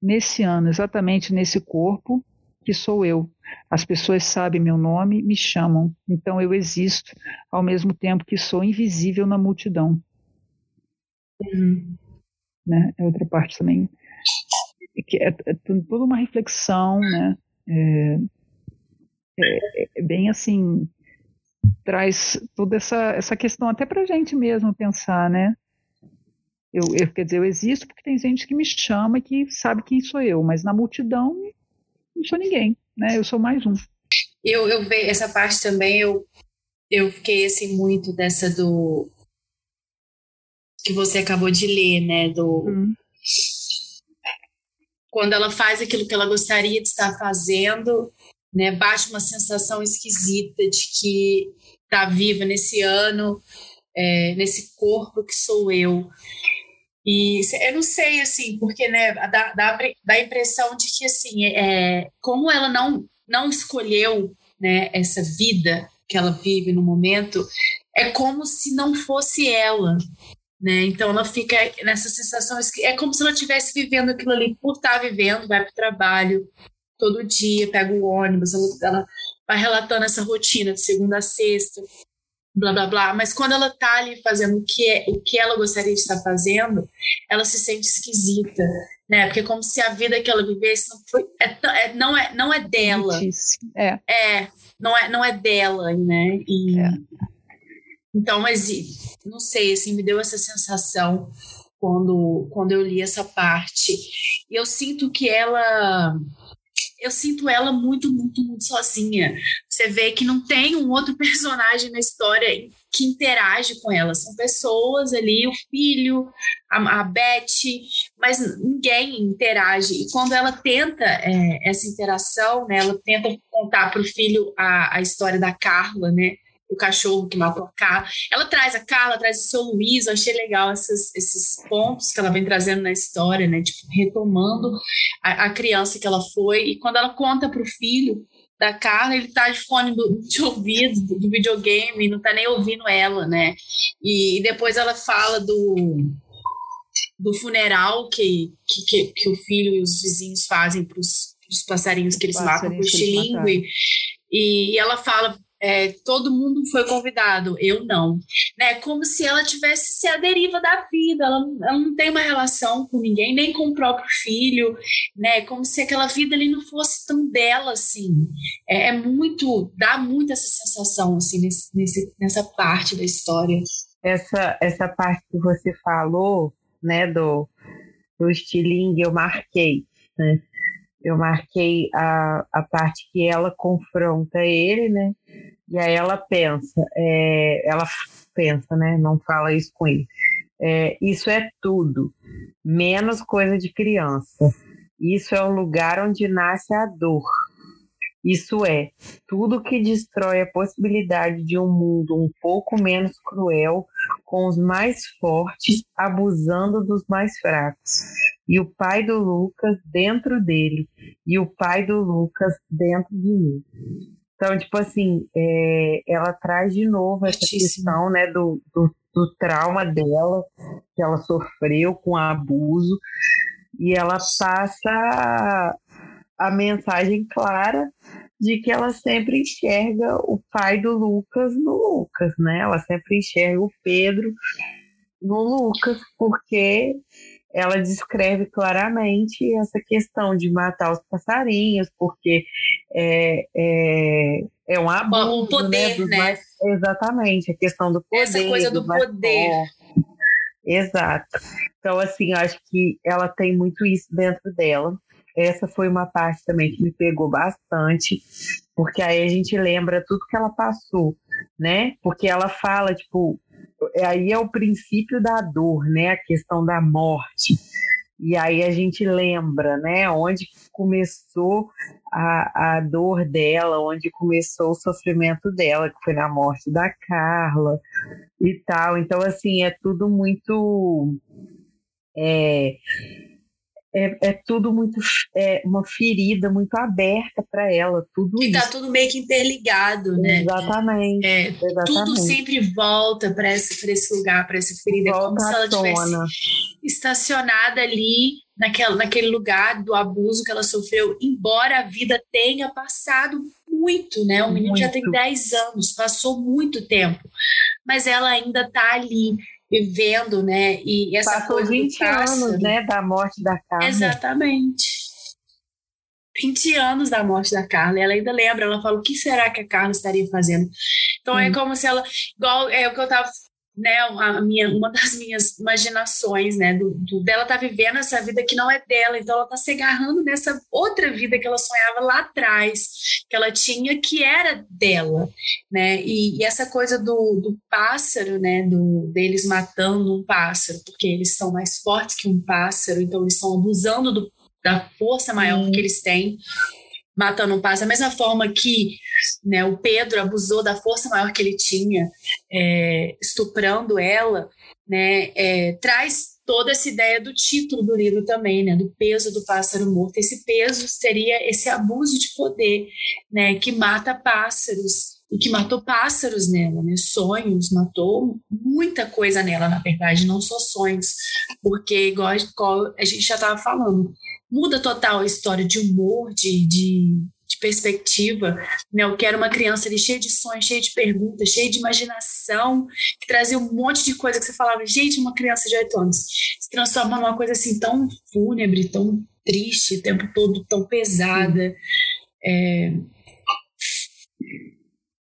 nesse ano, exatamente nesse corpo que sou eu. As pessoas sabem meu nome, me chamam, então eu existo, ao mesmo tempo que sou invisível na multidão. Uhum. Né? É outra parte também que é, é toda uma reflexão, né? É, é, é, bem assim, traz toda essa, essa questão até para a gente mesmo pensar, né? Eu, eu, quer dizer, eu existo porque tem gente que me chama e que sabe quem sou eu, mas na multidão não sou ninguém, né? Eu sou mais um. Eu, eu vejo essa parte também, eu, eu fiquei assim muito dessa do que você acabou de ler, né? Do hum quando ela faz aquilo que ela gostaria de estar fazendo, né, bate uma sensação esquisita de que está viva nesse ano, é, nesse corpo que sou eu. E eu não sei, assim, porque né, dá, dá, dá a impressão de que, assim, é, como ela não, não escolheu né, essa vida que ela vive no momento, é como se não fosse ela, né? Então ela fica nessa sensação, é como se ela estivesse vivendo aquilo ali por estar vivendo, vai para o trabalho todo dia, pega o ônibus, ela, ela vai relatando essa rotina de segunda a sexta, blá blá blá. Mas quando ela está ali fazendo o que, é, o que ela gostaria de estar fazendo, ela se sente esquisita, né? Porque é como se a vida que ela vivesse não foi, é, é, não é não é dela, é, é não é não é dela, né? E, é. Então, mas não sei, assim, me deu essa sensação quando, quando eu li essa parte. E eu sinto que ela. Eu sinto ela muito, muito, muito sozinha. Você vê que não tem um outro personagem na história que interage com ela. São pessoas ali, o filho, a, a Beth, mas ninguém interage. E quando ela tenta é, essa interação, né, ela tenta contar para o filho a, a história da Carla, né? O cachorro que matou a Carla. Ela traz a Carla, traz o seu Luiz, eu achei legal esses, esses pontos que ela vem trazendo na história, né? Tipo, retomando a, a criança que ela foi. E quando ela conta para o filho da Carla, ele tá de fone do, de ouvido, do, do videogame, não tá nem ouvindo ela, né? E, e depois ela fala do do funeral que, que, que, o filho e os vizinhos fazem para os passarinhos que eles matam com o estilingue. E, e ela fala é, todo mundo foi convidado, eu não. Né? Como se ela tivesse se a deriva da vida, ela, ela não tem uma relação com ninguém, nem com o próprio filho, né? Como se aquela vida ali não fosse tão dela, assim. É, é muito, dá muito essa sensação, assim, nesse, nesse, nessa parte da história. Essa, essa parte que você falou, né, do, do estilingue, eu marquei, né? Eu marquei a, a parte que ela confronta ele, né? E aí ela pensa, é, ela pensa, né? Não fala isso com ele. É, isso é tudo, menos coisa de criança. Isso é o lugar onde nasce a dor. Isso é, tudo que destrói a possibilidade de um mundo um pouco menos cruel, com os mais fortes abusando dos mais fracos. E o pai do Lucas dentro dele, e o pai do Lucas dentro de mim. Então, tipo assim, é, ela traz de novo essa questão né, do, do, do trauma dela, que ela sofreu com abuso, e ela passa a, mensagem clara de que ela sempre enxerga o pai do Lucas no Lucas, né? Ela sempre enxerga o Pedro no Lucas, porque ela descreve claramente essa questão de matar os passarinhos, porque é, é, é um abuso, o poder, né? né? Mais, exatamente, a questão do poder. Essa coisa do poder. Exato. Então, assim, acho que ela tem muito isso dentro dela. Essa foi uma parte também que me pegou bastante, porque aí a gente lembra tudo que ela passou, né? Porque ela fala, tipo, aí é o princípio da dor, né? A questão da morte. E aí a gente lembra, né? Onde começou a, a dor dela, onde começou o sofrimento dela, que foi na morte da Carla e tal. Então, assim, é tudo muito. É, é, é tudo muito é uma ferida muito aberta para ela, tudo e isso. tá tudo meio que interligado, né? Exatamente. É, exatamente. Tudo sempre volta para esse, esse lugar, para essa ferida, é Volta como se ela tivesse estacionada ali naquela, naquele lugar do abuso que ela sofreu, embora a vida tenha passado muito, né? O menino muito. já tem 10 anos, passou muito tempo, mas ela ainda tá ali vivendo, né? E essa Passou coisa 20 pássaro, anos, né, da morte da Carla. Exatamente. 20 anos da morte da Carla, ela ainda lembra, ela fala, o que será que a Carla estaria fazendo? Então hum. é como se ela, igual é o que eu tava né, a minha, uma das minhas imaginações, né, do, do, dela tá vivendo essa vida que não é dela, então ela tá se agarrando nessa outra vida que ela sonhava lá atrás, que ela tinha, que era dela, né, e, e essa coisa do, do pássaro, né, do, deles matando um pássaro, porque eles são mais fortes que um pássaro, então eles estão abusando do, da força maior hum. que eles têm, matando um pássaro, da mesma forma que né, o Pedro abusou da força maior que ele tinha, é, estuprando ela, né, é, traz toda essa ideia do título do livro também, né, do peso do pássaro morto. Esse peso seria esse abuso de poder, né, que mata pássaros e que matou pássaros nela, né, sonhos, matou muita coisa nela, na verdade, não só sonhos, porque igual a gente já estava falando, muda total a história de humor, de, de perspectiva, né? Eu quero uma criança ali cheia de sonhos, cheia de perguntas, cheia de imaginação, que trazia um monte de coisa que você falava, gente, uma criança de oito anos se transforma numa coisa assim tão fúnebre, tão triste, o tempo todo tão pesada. É,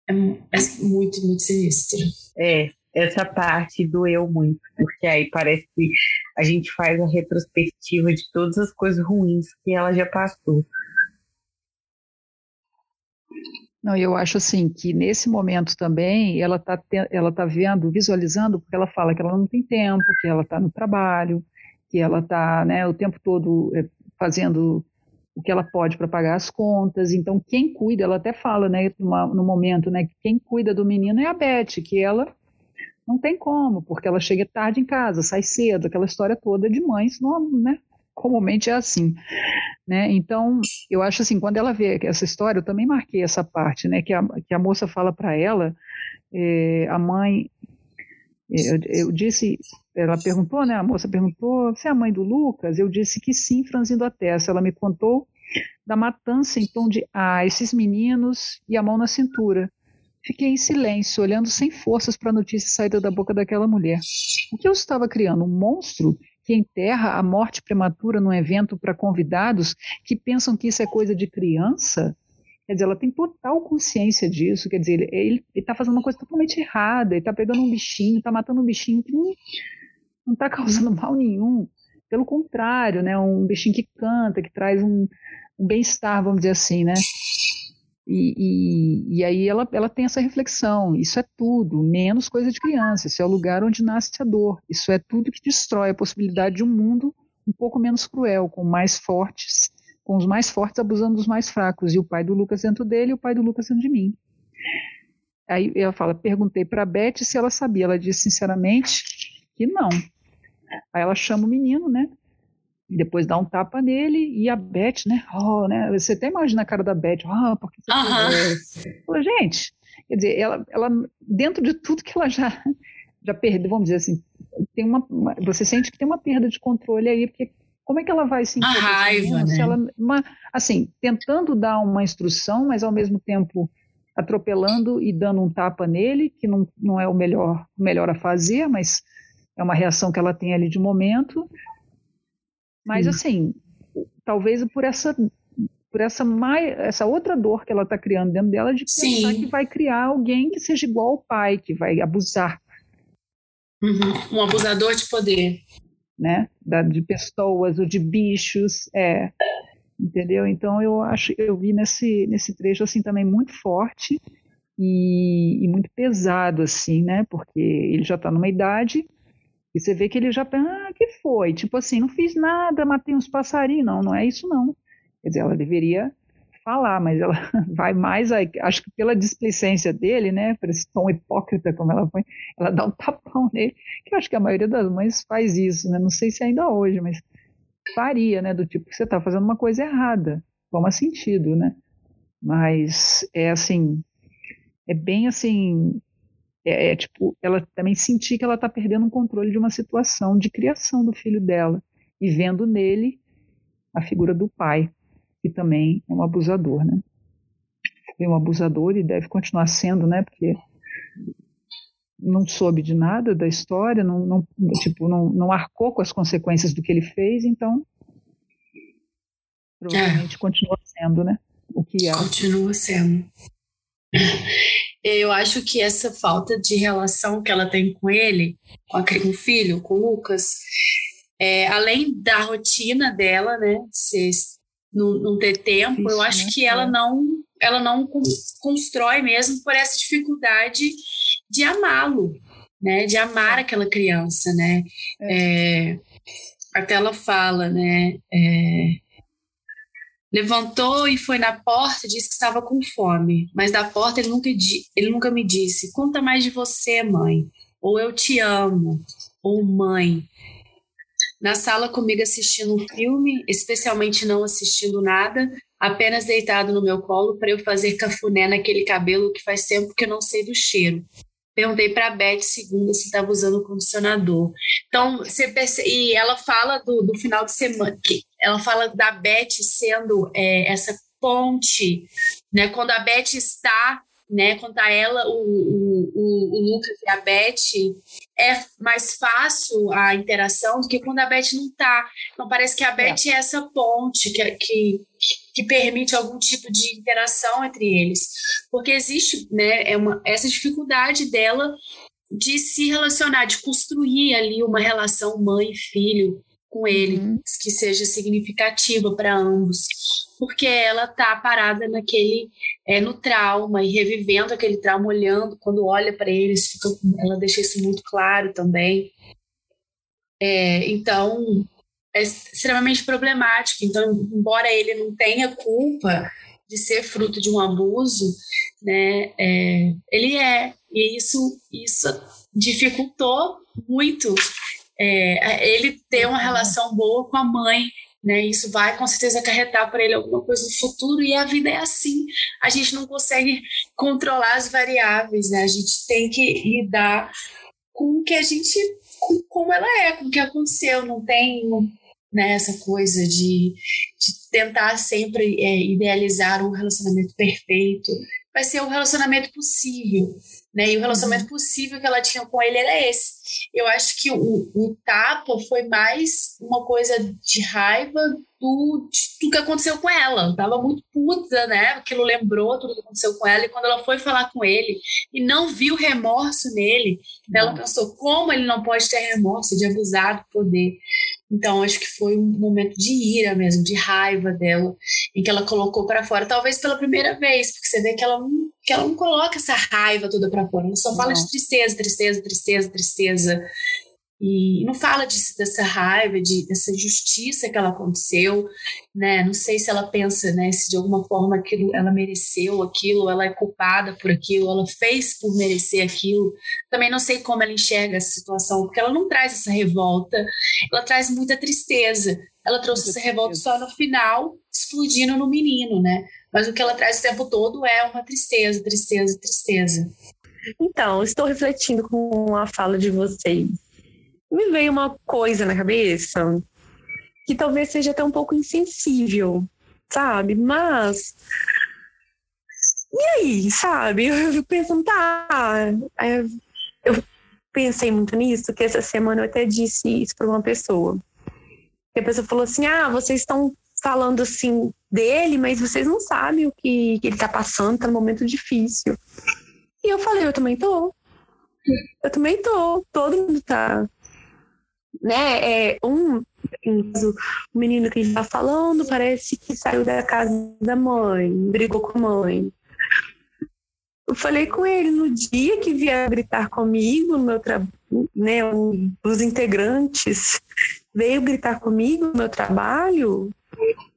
é, é muito, muito sinistro. É, essa parte doeu muito, porque aí parece que a gente faz a retrospectiva de todas as coisas ruins que ela já passou. Não, eu acho assim que nesse momento também ela está ela tá vendo, visualizando, porque ela fala que ela não tem tempo, que ela está no trabalho, que ela está né, o tempo todo é, fazendo o que ela pode para pagar as contas. Então, quem cuida, ela até fala né, no momento né, que quem cuida do menino é a Beth, que ela não tem como, porque ela chega tarde em casa, sai cedo, aquela história toda de mães, não, né? comumente é assim. Né? Então, eu acho assim, quando ela vê essa história, eu também marquei essa parte, né? que, a, que a moça fala para ela, é, a mãe, é, eu, eu, disse, ela perguntou, né? A moça perguntou, você é a mãe do Lucas? Eu disse que sim, franzindo a testa. Ela me contou da matança em tom de, ah, esses meninos e a mão na cintura. Fiquei em silêncio, olhando sem forças para a notícia saída da boca daquela mulher. O que eu estava criando? Um monstro que enterra a morte prematura num evento para convidados que pensam que isso é coisa de criança? Quer dizer, ela tem total consciência disso. Quer dizer, ele está fazendo uma coisa totalmente errada. Ele está pegando um bichinho, está matando um bichinho que não está causando mal nenhum. Pelo contrário, né? Um bichinho que canta, que traz um, um bem-estar, vamos dizer assim, né? E, e, e, aí ela, ela tem essa reflexão: isso é tudo, menos coisa de criança, isso é o lugar onde nasce a dor, isso é tudo que destrói a possibilidade de um mundo um pouco menos cruel, com mais fortes, com os mais fortes abusando dos mais fracos, e o pai do Lucas dentro dele e o pai do Lucas dentro de mim. Aí ela fala: perguntei para a Beth se ela sabia, ela disse sinceramente que não. Aí ela chama o menino, né? Depois dá um tapa nele e a Beth, né? Oh, né? Você até imagina a cara da Beth, ah, oh, porque você uhum. Fala, gente, quer dizer, ela, ela, dentro de tudo que ela já, já perdeu, vamos dizer assim, tem uma, uma, você sente que tem uma perda de controle aí, porque como é que ela vai sentir? A raiva, né? Ela, uma, assim, tentando dar uma instrução, mas ao mesmo tempo atropelando e dando um tapa nele, que não, não é o melhor, o melhor a fazer, mas é uma reação que ela tem ali de momento. Mas, Sim. assim, talvez por essa por essa, mai, essa outra dor que ela está criando dentro dela de pensar Sim. que vai criar alguém que seja igual ao pai, que vai abusar. Uhum. Um abusador de poder. Né? Da, de pessoas ou de bichos. É entendeu? Então eu acho, eu vi nesse nesse trecho assim também muito forte e, e muito pesado assim, né? Porque ele já está numa idade e você vê que ele já ah, que foi, tipo assim, não fiz nada, matei uns passarinhos, não, não é isso não. Quer dizer, ela deveria falar, mas ela vai mais, acho que pela displicência dele, né, por esse tom hipócrita como ela foi, ela dá um tapão nele, que eu acho que a maioria das mães faz isso, né, não sei se ainda hoje, mas faria, né? Do tipo, você está fazendo uma coisa errada. Toma sentido, né? Mas é assim, é bem assim, é, é, tipo, ela também sentir que ela está perdendo o controle de uma situação de criação do filho dela e vendo nele a figura do pai, que também é um abusador, né? Foi um abusador e deve continuar sendo, né? Porque não soube de nada da história, não, não, tipo, não, não arcou com as consequências do que ele fez, então provavelmente é. continua sendo, né? O que é. Continua sendo. Eu acho que essa falta de relação que ela tem com ele, com, a, com o filho, com o Lucas, é, além da rotina dela, né? Se, não, não ter tempo, Isso, eu acho né? que ela é. não, ela não constrói mesmo por essa dificuldade de amá-lo, né? De amar é. aquela criança, né? É. É, até ela fala, né? É, levantou e foi na porta e disse que estava com fome, mas da porta ele nunca, ele nunca me disse: conta mais de você, mãe, ou eu te amo, ou mãe. Na sala comigo assistindo um filme, especialmente não assistindo nada, apenas deitado no meu colo para eu fazer cafuné naquele cabelo que faz tempo que eu não sei do cheiro. Perguntei para a Beth segunda se estava usando condicionador. Então, você percebe, e ela fala do, do final de semana, que ela fala da Beth sendo é, essa ponte, né? Quando a Beth está né? Quanto a ela, o, o, o, Lucas e a Beth, é mais fácil a interação do que quando a Beth não está. Então, parece que a Beth é, é essa ponte que, que, que permite algum tipo de interação entre eles. Porque existe né, é uma, essa dificuldade dela de se relacionar, de construir ali uma relação mãe-filho com ele, uhum. que seja significativa para ambos, porque ela tá parada naquele é, no trauma e revivendo aquele trauma, olhando quando olha para eles, fica, ela deixa isso muito claro também. É, então é extremamente problemático. Então, embora ele não tenha culpa de ser fruto de um abuso, né, é, ele é e isso isso dificultou muito é, ele ter uma relação boa com a mãe, né? Isso vai com certeza acarretar para ele alguma coisa no futuro e a vida é assim. A gente não consegue controlar as variáveis, né? A gente tem que lidar com o que a gente, com como ela é, com o que aconteceu. Não tem né, essa coisa de, de tentar sempre é, idealizar um relacionamento perfeito. Vai ser um relacionamento possível, né? E o relacionamento uhum. possível que ela tinha com ele era esse eu acho que o, o tapa foi mais uma coisa de raiva do, do que aconteceu com ela. tava muito puta, né? Aquilo lembrou tudo que aconteceu com ela. E quando ela foi falar com ele e não viu remorso nele, ela pensou: como ele não pode ter remorso de abusar do poder? Então, acho que foi um momento de ira mesmo, de raiva dela, em que ela colocou para fora, talvez pela primeira vez, porque você vê que ela não, que ela não coloca essa raiva toda para fora, ela só fala não. de tristeza, tristeza, tristeza, tristeza. E não fala disso, dessa raiva, de, dessa injustiça que ela aconteceu, né? Não sei se ela pensa, né, se de alguma forma aquilo, ela mereceu aquilo, ela é culpada por aquilo, ela fez por merecer aquilo. Também não sei como ela enxerga essa situação, porque ela não traz essa revolta, ela traz muita tristeza. Ela trouxe essa revolta só no final, explodindo no menino, né? Mas o que ela traz o tempo todo é uma tristeza, tristeza, tristeza. Então, estou refletindo com a fala de vocês me veio uma coisa na cabeça que talvez seja até um pouco insensível, sabe? Mas. E aí, sabe? Eu fico pensando, tá. Eu pensei muito nisso, que essa semana eu até disse isso para uma pessoa. E a pessoa falou assim: ah, vocês estão falando assim dele, mas vocês não sabem o que, que ele está passando, está num momento difícil. E eu falei: eu também tô. Eu também tô. Todo mundo tá. Né? É, um, o menino que a gente tá falando parece que saiu da casa da mãe, brigou com a mãe. Eu falei com ele no dia que vieram gritar comigo, no meu trabalho, né, dos integrantes veio gritar comigo no meu trabalho.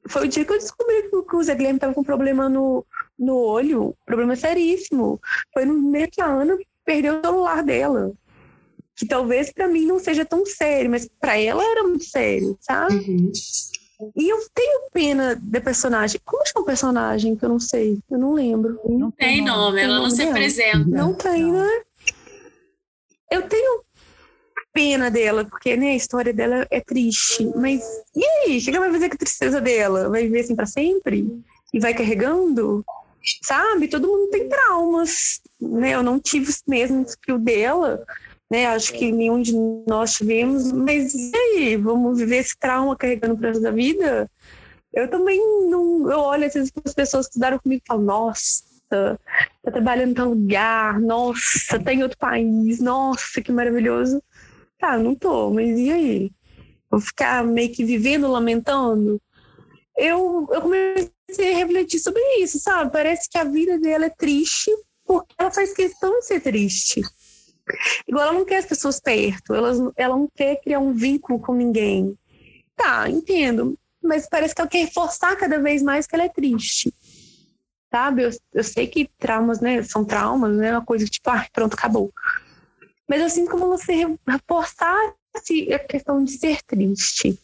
Foi o dia que eu descobri que o Zé Guilherme estava com problema no, no olho, problema seríssimo. Foi no meio que a Ana perdeu o celular dela. Que talvez para mim não seja tão sério, mas para ela era muito sério, sabe? Uhum. E eu tenho pena da personagem. Como chama o personagem que eu não sei? Eu não lembro. Não tem nome, ela não se apresenta. Não tem, né? Eu tenho pena dela, porque né, a história dela é triste. Mas e aí? Chega vai fazer que a tristeza dela? Vai viver assim para sempre? E vai carregando? Sabe? Todo mundo tem traumas, né? Eu não tive os mesmos que o dela, né? Acho que nenhum de nós tivemos, mas e aí? Vamos viver esse trauma carregando para da vida? Eu também não. Eu olho às vezes as pessoas que estudaram comigo e falo, nossa, tá trabalhando em tal lugar, nossa, tá em outro país, nossa, que maravilhoso. Tá, não tô, mas e aí? Vou ficar meio que vivendo, lamentando? Eu, eu comecei a refletir sobre isso, sabe? Parece que a vida dela é triste porque ela faz questão de ser triste. Igual ela não quer as pessoas perto, ela, ela não quer criar um vínculo com ninguém. Tá, entendo. Mas parece que ela quer reforçar cada vez mais que ela é triste. Sabe? Eu, eu sei que traumas, né? São traumas, né? Uma coisa que, tipo, ah, pronto, acabou. Mas eu sinto como você reforçar a questão de ser triste.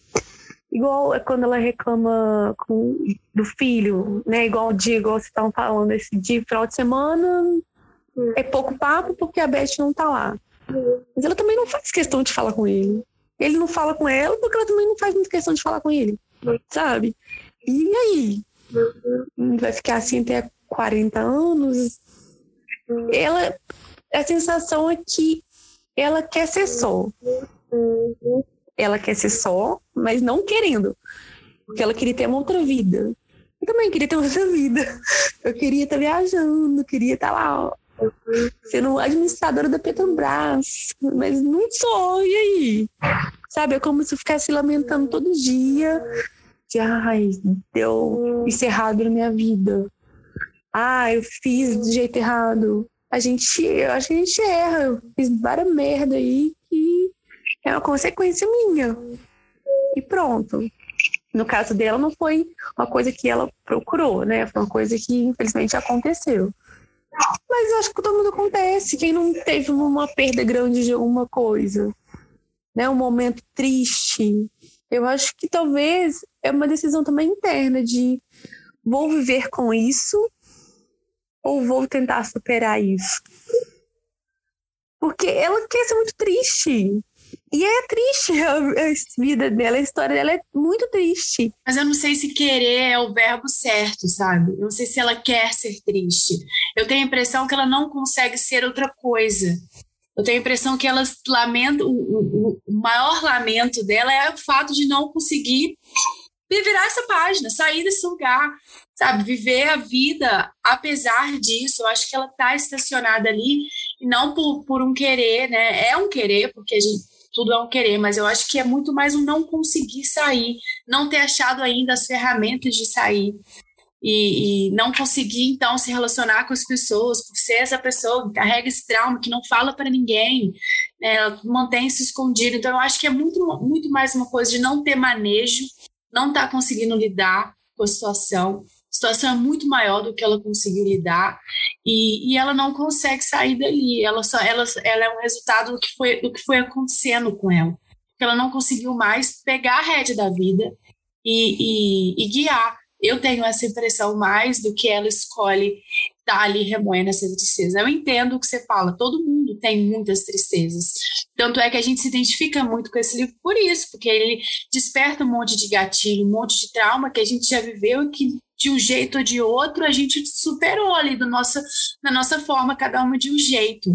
Igual é quando ela reclama com, do filho, né? Igual o dia, igual vocês estavam falando, esse dia, final de semana, é pouco papo porque a Beth não tá lá. Mas ela também não faz questão de falar com ele. Ele não fala com ela porque ela também não faz muita questão de falar com ele. Sabe? E aí? Vai ficar assim até 40 anos? Ela. A sensação é que ela quer ser só. Ela quer ser só, mas não querendo. Porque ela queria ter uma outra vida. Eu também queria ter outra vida. Eu queria estar viajando, queria estar lá sendo administradora da Petrobras, mas não sou, e aí? Sabe, é como se eu ficasse lamentando todo dia que, ai, deu isso errado na minha vida. Ah, eu fiz do jeito errado. A gente, eu acho que a gente erra, eu fiz várias merda aí que é uma consequência minha. E pronto. No caso dela, não foi uma coisa que ela procurou, né? Foi uma coisa que infelizmente aconteceu. Mas acho que todo mundo acontece. Quem não teve uma perda grande de alguma coisa, né? Um momento triste. Eu acho que talvez é uma decisão também interna de vou viver com isso ou vou tentar superar isso. Porque ela quer ser muito triste. E é triste a, a, vida dela, a história dela é muito triste. Mas eu não sei se querer é o verbo certo, sabe? Eu não sei se ela quer ser triste. Eu tenho a impressão que ela não consegue ser outra coisa. Eu tenho a impressão que ela lamenta, o, o, o maior lamento dela é o fato de não conseguir virar essa página, sair desse lugar, sabe? Viver a vida apesar disso. Eu acho que ela está estacionada ali não por, por um querer, né? É um querer, porque a gente tudo é um querer, mas eu acho que é muito mais um não conseguir sair, não ter achado ainda as ferramentas de sair. E, e, não conseguir então se relacionar com as pessoas por ser essa pessoa que carrega esse trauma que não fala para ninguém né, ela mantém se escondido então eu acho que é muito muito mais uma coisa de não ter manejo não estar tá conseguindo lidar com a situação situação é muito maior do que ela conseguiu lidar e, e ela não consegue sair dali. Ela só ela, ela é um resultado do que foi do que foi acontecendo com ela. Ela não conseguiu mais pegar a rédea da vida e, e, e guiar. Eu tenho essa impressão mais do que ela escolhe estar ali remoendo essa tristeza. Eu entendo o que você fala, todo mundo tem muitas tristezas. Tanto é que a gente se identifica muito com esse livro por isso, porque ele desperta um monte de gatilho, um monte de trauma que a gente já viveu e que de um jeito ou de outro a gente superou ali do nosso, na nossa forma, cada uma de um jeito.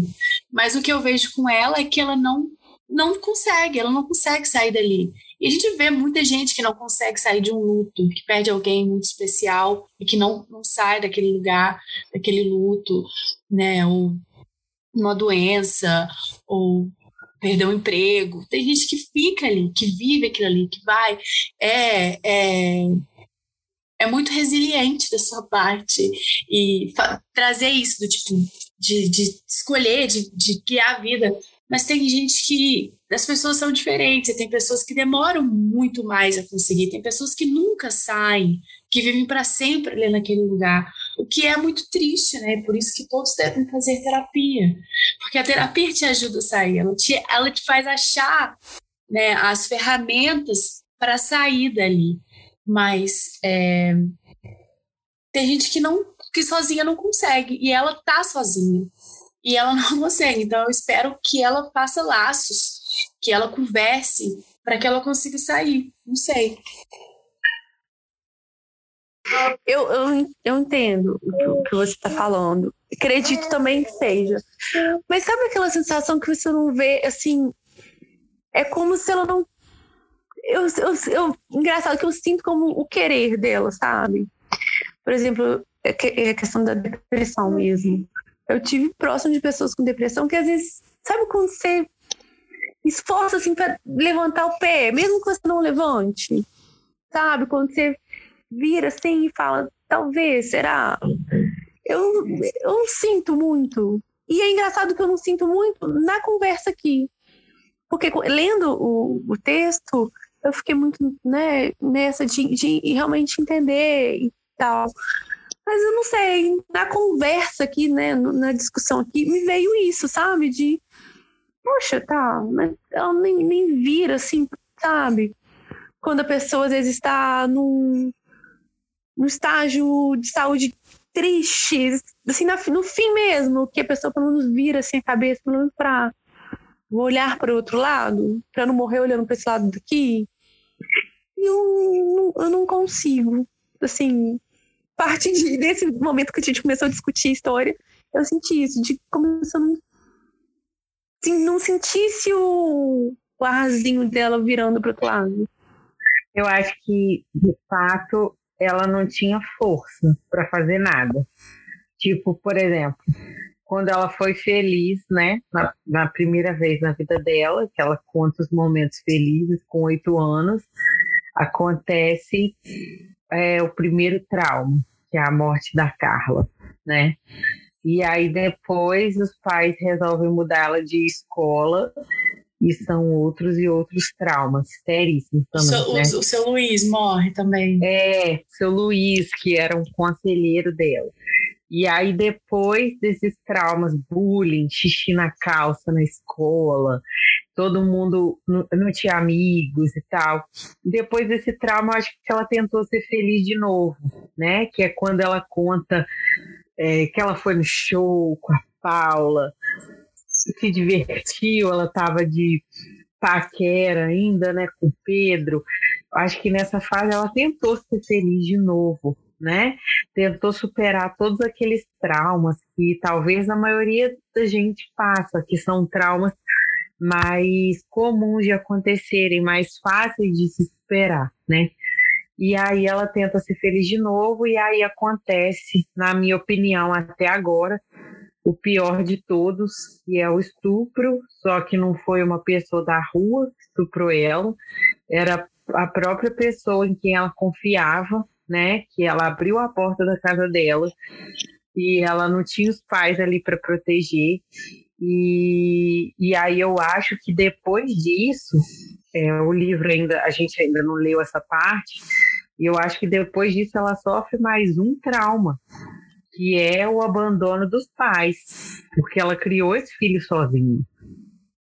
Mas o que eu vejo com ela é que ela não não consegue, ela não consegue sair dali. E a gente vê muita gente que não consegue sair de um luto, que perde alguém muito especial e que não, não sai daquele lugar, daquele luto, né? Ou uma doença, ou perder um emprego. Tem gente que fica ali, que vive aquilo ali, que vai. É, é, é muito resiliente da sua parte. E trazer isso do tipo de, de escolher, de, de guiar a vida mas tem gente que as pessoas são diferentes, tem pessoas que demoram muito mais a conseguir, tem pessoas que nunca saem, que vivem para sempre ali naquele lugar, o que é muito triste, né? Por isso que todos devem fazer terapia, porque a terapia te ajuda a sair, ela te, ela te faz achar né, as ferramentas para sair dali, mas é, tem gente que não que sozinha não consegue e ela tá sozinha e ela não consegue. Então eu espero que ela faça laços, que ela converse para que ela consiga sair. Não sei. Eu, eu, eu entendo o que você está falando. Acredito também que seja. Mas sabe aquela sensação que você não vê, assim, é como se ela não. Eu, eu, eu, engraçado que eu sinto como o querer dela, sabe? Por exemplo, é, é a questão da depressão mesmo. Eu tive próximo de pessoas com depressão que às vezes, sabe quando você esforça assim para levantar o pé, mesmo que você não levante? Sabe? Quando você vira assim e fala, talvez, será? Eu, eu sinto muito. E é engraçado que eu não sinto muito na conversa aqui. Porque lendo o, o texto, eu fiquei muito né, nessa de, de realmente entender e tal. Mas eu não sei, na conversa aqui, né, na discussão aqui, me veio isso, sabe? De, poxa, tá, mas ela nem, nem vira assim, sabe? Quando a pessoa às vezes está num, num estágio de saúde triste, assim, no fim mesmo, que a pessoa pelo menos vira assim a cabeça, pelo menos pra olhar para o outro lado, para não morrer olhando para esse lado daqui. Eu, eu não consigo, assim, parte de, desse momento que a gente começou a discutir história, eu senti isso, de começar a não, assim, não sentisse o, o arzinho dela virando para outro lado. Eu acho que, de fato, ela não tinha força para fazer nada. Tipo, por exemplo, quando ela foi feliz, né, na, na, primeira vez na vida dela, que ela conta os momentos felizes com oito anos, acontece é, o primeiro trauma, que é a morte da Carla, né? E aí depois os pais resolvem mudá-la de escola e são outros e outros traumas seríssimos também. Seu, né? o, o seu Luiz morre também. É, seu Luiz, que era um conselheiro dela. E aí, depois desses traumas, bullying, xixi na calça na escola, todo mundo não, não tinha amigos e tal. Depois desse trauma, acho que ela tentou ser feliz de novo, né? Que é quando ela conta é, que ela foi no show com a Paula, se divertiu, ela estava de paquera ainda, né, com o Pedro. Acho que nessa fase ela tentou ser feliz de novo, né? Tentou superar todos aqueles traumas que talvez a maioria da gente passa, que são traumas mais comuns de acontecerem, mais fáceis de se superar, né? E aí ela tenta ser feliz de novo e aí acontece, na minha opinião, até agora, o pior de todos, que é o estupro, só que não foi uma pessoa da rua que estuprou ela, era a própria pessoa em quem ela confiava, né? Que ela abriu a porta da casa dela e ela não tinha os pais ali para proteger e, e aí eu acho que depois disso, é, o livro ainda, a gente ainda não leu essa parte, e eu acho que depois disso ela sofre mais um trauma, que é o abandono dos pais, porque ela criou esse filho sozinha.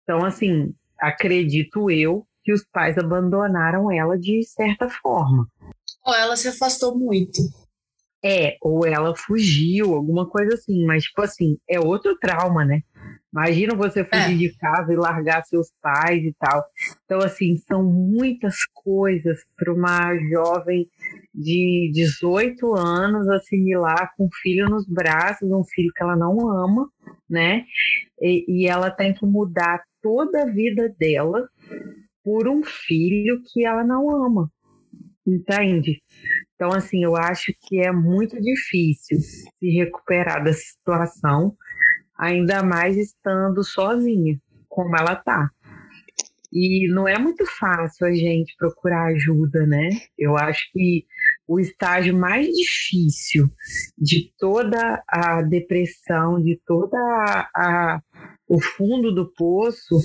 Então, assim, acredito eu que os pais abandonaram ela de certa forma. Ou ela se afastou muito. É, ou ela fugiu, alguma coisa assim, mas, tipo assim, é outro trauma, né? Imagina você fugir é. de casa e largar seus pais e tal. Então, assim, são muitas coisas para uma jovem de 18 anos assimilar com um filho nos braços, um filho que ela não ama, né? E, e ela tem que mudar toda a vida dela por um filho que ela não ama. Entende? Então, assim, eu acho que é muito difícil se recuperar dessa situação, ainda mais estando sozinha, como ela tá. E não é muito fácil a gente procurar ajuda, né? Eu acho que o estágio mais difícil de toda a depressão, de toda a, a o fundo do poço,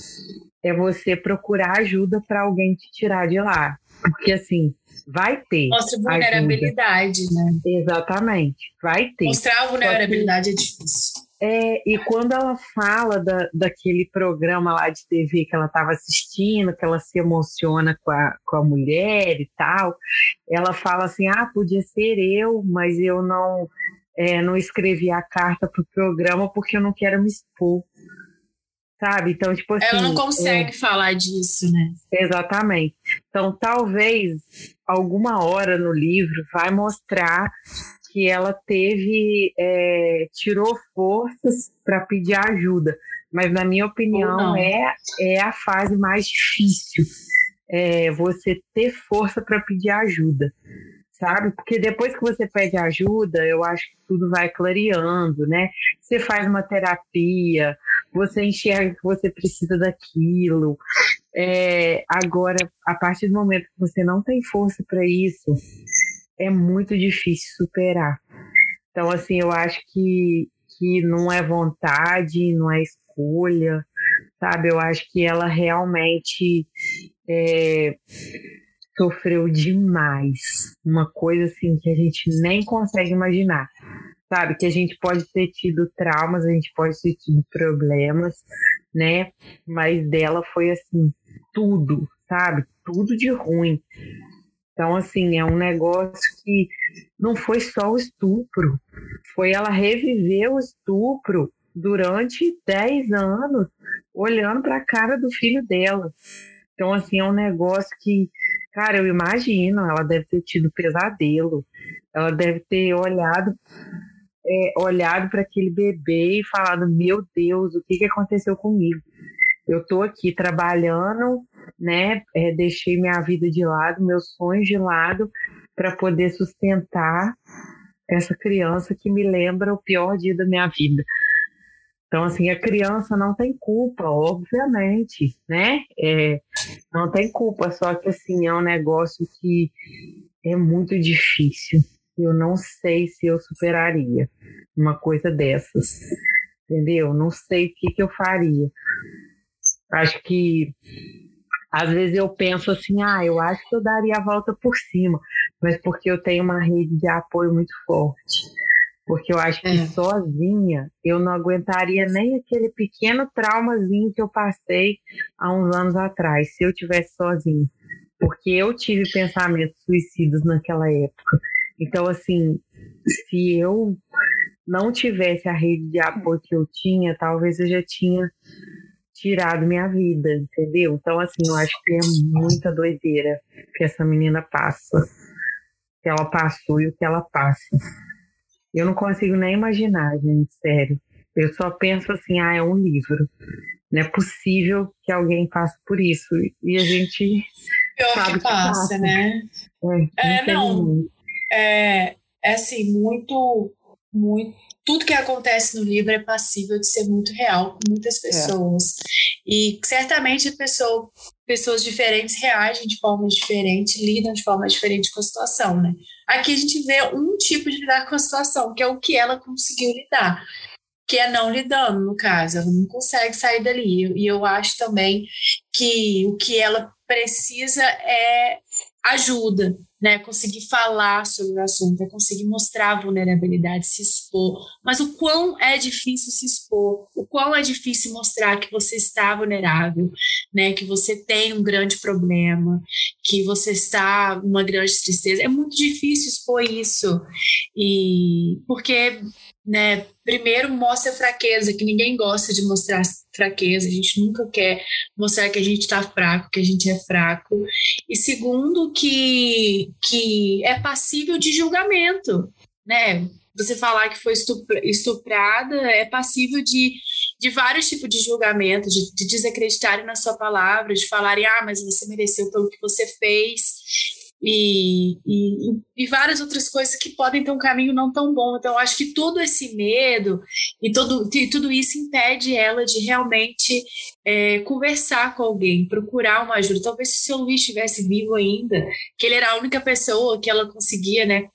é você procurar ajuda para alguém te tirar de lá. Porque assim, vai ter. Mostra vulnerabilidade, ajuda. né? Exatamente, vai ter. Mostrar a vulnerabilidade que, é difícil. É, e quando ela fala da, daquele programa lá de TV que ela estava assistindo, que ela se emociona com a, com a mulher e tal, ela fala assim: ah, podia ser eu, mas eu não, é, não escrevi a carta para o programa porque eu não quero me expor sabe? Então, tipo assim. Ela não consegue é... falar disso, né? Exatamente. Então, talvez alguma hora no livro vai mostrar que ela teve, é, tirou forças para pedir ajuda. Mas, na minha opinião, é, é a fase mais difícil. É você ter força para pedir ajuda sabe? Porque depois que você pede ajuda, eu acho que tudo vai clareando, né? Você faz uma terapia, você enxerga que você precisa daquilo. É, agora, a partir do momento que você não tem força para isso, é muito difícil superar. Então, assim, eu acho que, que não é vontade, não é escolha, sabe? Eu acho que ela realmente. É, sofreu demais. Uma coisa assim que a gente nem consegue imaginar. Sabe? Que a gente pode ter tido traumas, a gente pode ter tido problemas, né? Mas dela foi assim, tudo, sabe? Tudo de ruim. Então, assim, é um negócio que não foi só o estupro, foi ela reviver o estupro durante 10 anos, olhando para a cara do filho dela. Então, assim, é um negócio que Cara, eu imagino, ela deve ter tido pesadelo, ela deve ter olhado é, olhado para aquele bebê e falado: Meu Deus, o que, que aconteceu comigo? Eu estou aqui trabalhando, né? É, deixei minha vida de lado, meus sonhos de lado, para poder sustentar essa criança que me lembra o pior dia da minha vida. Então, assim, a criança não tem culpa, obviamente, né? É, não tem culpa, só que, assim, é um negócio que é muito difícil. Eu não sei se eu superaria uma coisa dessas, entendeu? Não sei o que, que eu faria. Acho que às vezes eu penso assim, ah, eu acho que eu daria a volta por cima, mas porque eu tenho uma rede de apoio muito forte porque eu acho que é. sozinha eu não aguentaria nem aquele pequeno traumazinho que eu passei há uns anos atrás, se eu tivesse sozinha. Porque eu tive pensamentos suicidas naquela época. Então, assim, se eu não tivesse a rede de apoio que eu tinha, talvez eu já tinha tirado minha vida, entendeu? Então, assim, eu acho que é muita doideira que essa menina passa, que ela passou e o que ela passa. Eu não consigo nem imaginar, gente, sério. Eu só penso assim, ah, é um livro. Não é possível que alguém passe por isso. E a gente Pior sabe que passa, passa. né? É, é não. É, é assim, muito, muito. Tudo que acontece no livro é passível de ser muito real com muitas é. pessoas. É. E certamente pessoa, pessoas diferentes reagem de forma diferente, lidam de forma diferente com a situação, né? Aqui a gente vê um tipo de lidar com a situação, que é o que ela conseguiu lidar, que é não lidando, no caso, ela não consegue sair dali. E eu acho também que o que ela precisa é ajuda, né? Conseguir falar sobre o assunto, é conseguir mostrar a vulnerabilidade, se expor. Mas o quão é difícil se expor, o quão é difícil mostrar que você está vulnerável, né? Que você tem um grande problema, que você está numa grande tristeza. É muito difícil expor isso. E porque, né, primeiro mostra fraqueza, que ninguém gosta de mostrar fraqueza, a gente nunca quer mostrar que a gente está fraco, que a gente é fraco. E segundo, que, que é passível de julgamento, né? Você falar que foi estuprada é passível de, de vários tipos de julgamento, de, de desacreditarem na sua palavra, de falarem, ah, mas você mereceu pelo que você fez e, e, e, várias outras coisas que podem ter um caminho não tão bom. Então, acho que todo esse medo e, todo, e tudo isso impede ela de realmente é, conversar com alguém, procurar uma ajuda. Talvez se o seu Luiz estivesse vivo ainda, que ele era a única pessoa que ela conseguia né,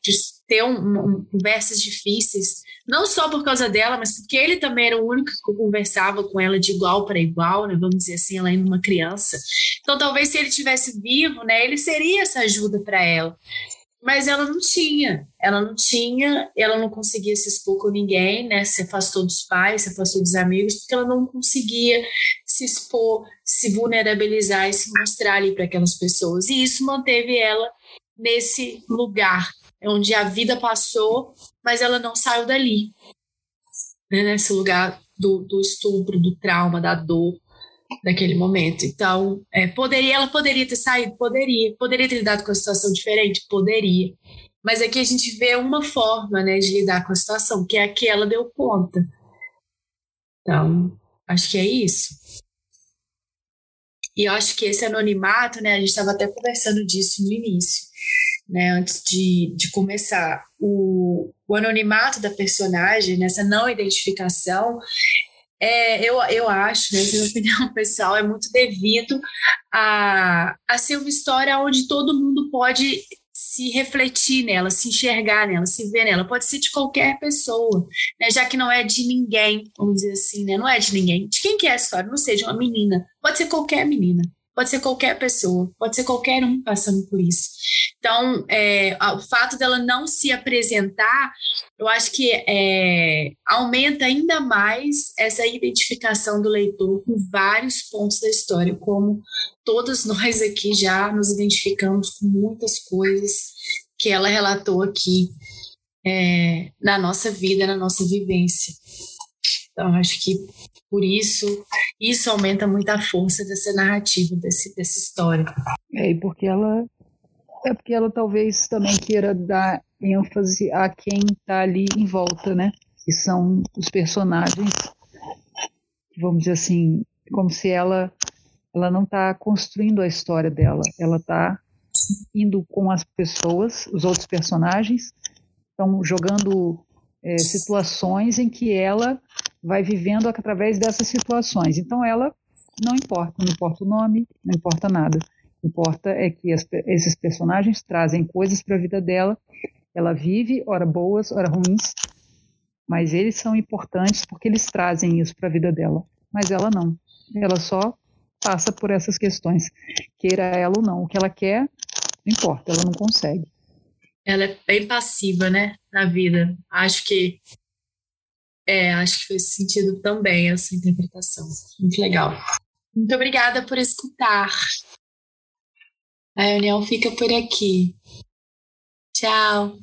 ter um, um, conversas difíceis, não só por causa dela, mas porque ele também era o único que conversava com ela de igual para igual, né, vamos dizer assim, ela ainda uma criança. Então, talvez se ele tivesse vivo, né, ele seria essa ajuda para ela. Mas ela não tinha, ela não tinha, ela não conseguia se expor com ninguém, né? Se afastou dos pais, se afastou dos amigos, porque ela não conseguia se expor, se vulnerabilizar e se mostrar ali para aquelas pessoas. E isso manteve ela nesse lugar onde a vida passou, mas ela não saiu dali, né? nesse lugar do, do estupro, do trauma, da dor naquele momento. Então, é, poderia, ela poderia ter saído, poderia, poderia ter lidado com a situação diferente, poderia. Mas aqui a gente vê uma forma, né, de lidar com a situação, que é a que ela deu conta. Então, acho que é isso. E eu acho que esse anonimato, né, a gente estava até conversando disso no início, né, antes de, de começar. O, o anonimato da personagem, nessa não identificação, é, eu, eu acho, né, minha opinião pessoal, é muito devido a, a ser uma história onde todo mundo pode se refletir nela, se enxergar nela, se ver nela. Pode ser de qualquer pessoa, né? já que não é de ninguém, vamos dizer assim, né? não é de ninguém. De quem que é a história? Não de uma menina. Pode ser qualquer menina. Pode ser qualquer pessoa, pode ser qualquer um passando por isso. Então, é, o fato dela não se apresentar, eu acho que é, aumenta ainda mais essa identificação do leitor com vários pontos da história, como todos nós aqui já nos identificamos com muitas coisas que ela relatou aqui é, na nossa vida, na nossa vivência. Então, acho que por isso, isso aumenta muito a força dessa narrativa, desse, dessa história. É, e porque ela é porque ela talvez também queira dar ênfase a quem está ali em volta, né? Que são os personagens, vamos dizer assim, como se ela ela não está construindo a história dela, ela está indo com as pessoas, os outros personagens, estão jogando é, situações em que ela vai vivendo através dessas situações. Então ela não importa, não importa o nome, não importa nada. O que importa é que as, esses personagens trazem coisas para a vida dela. Ela vive, ora boas, ora ruins, mas eles são importantes porque eles trazem isso para a vida dela. Mas ela não. Ela só passa por essas questões, queira ela ou não. O que ela quer, não importa, ela não consegue. Ela é bem passiva, né, na vida. Acho que é, acho que fez sentido também essa interpretação. Muito legal. Muito obrigada por escutar. A reunião fica por aqui. Tchau.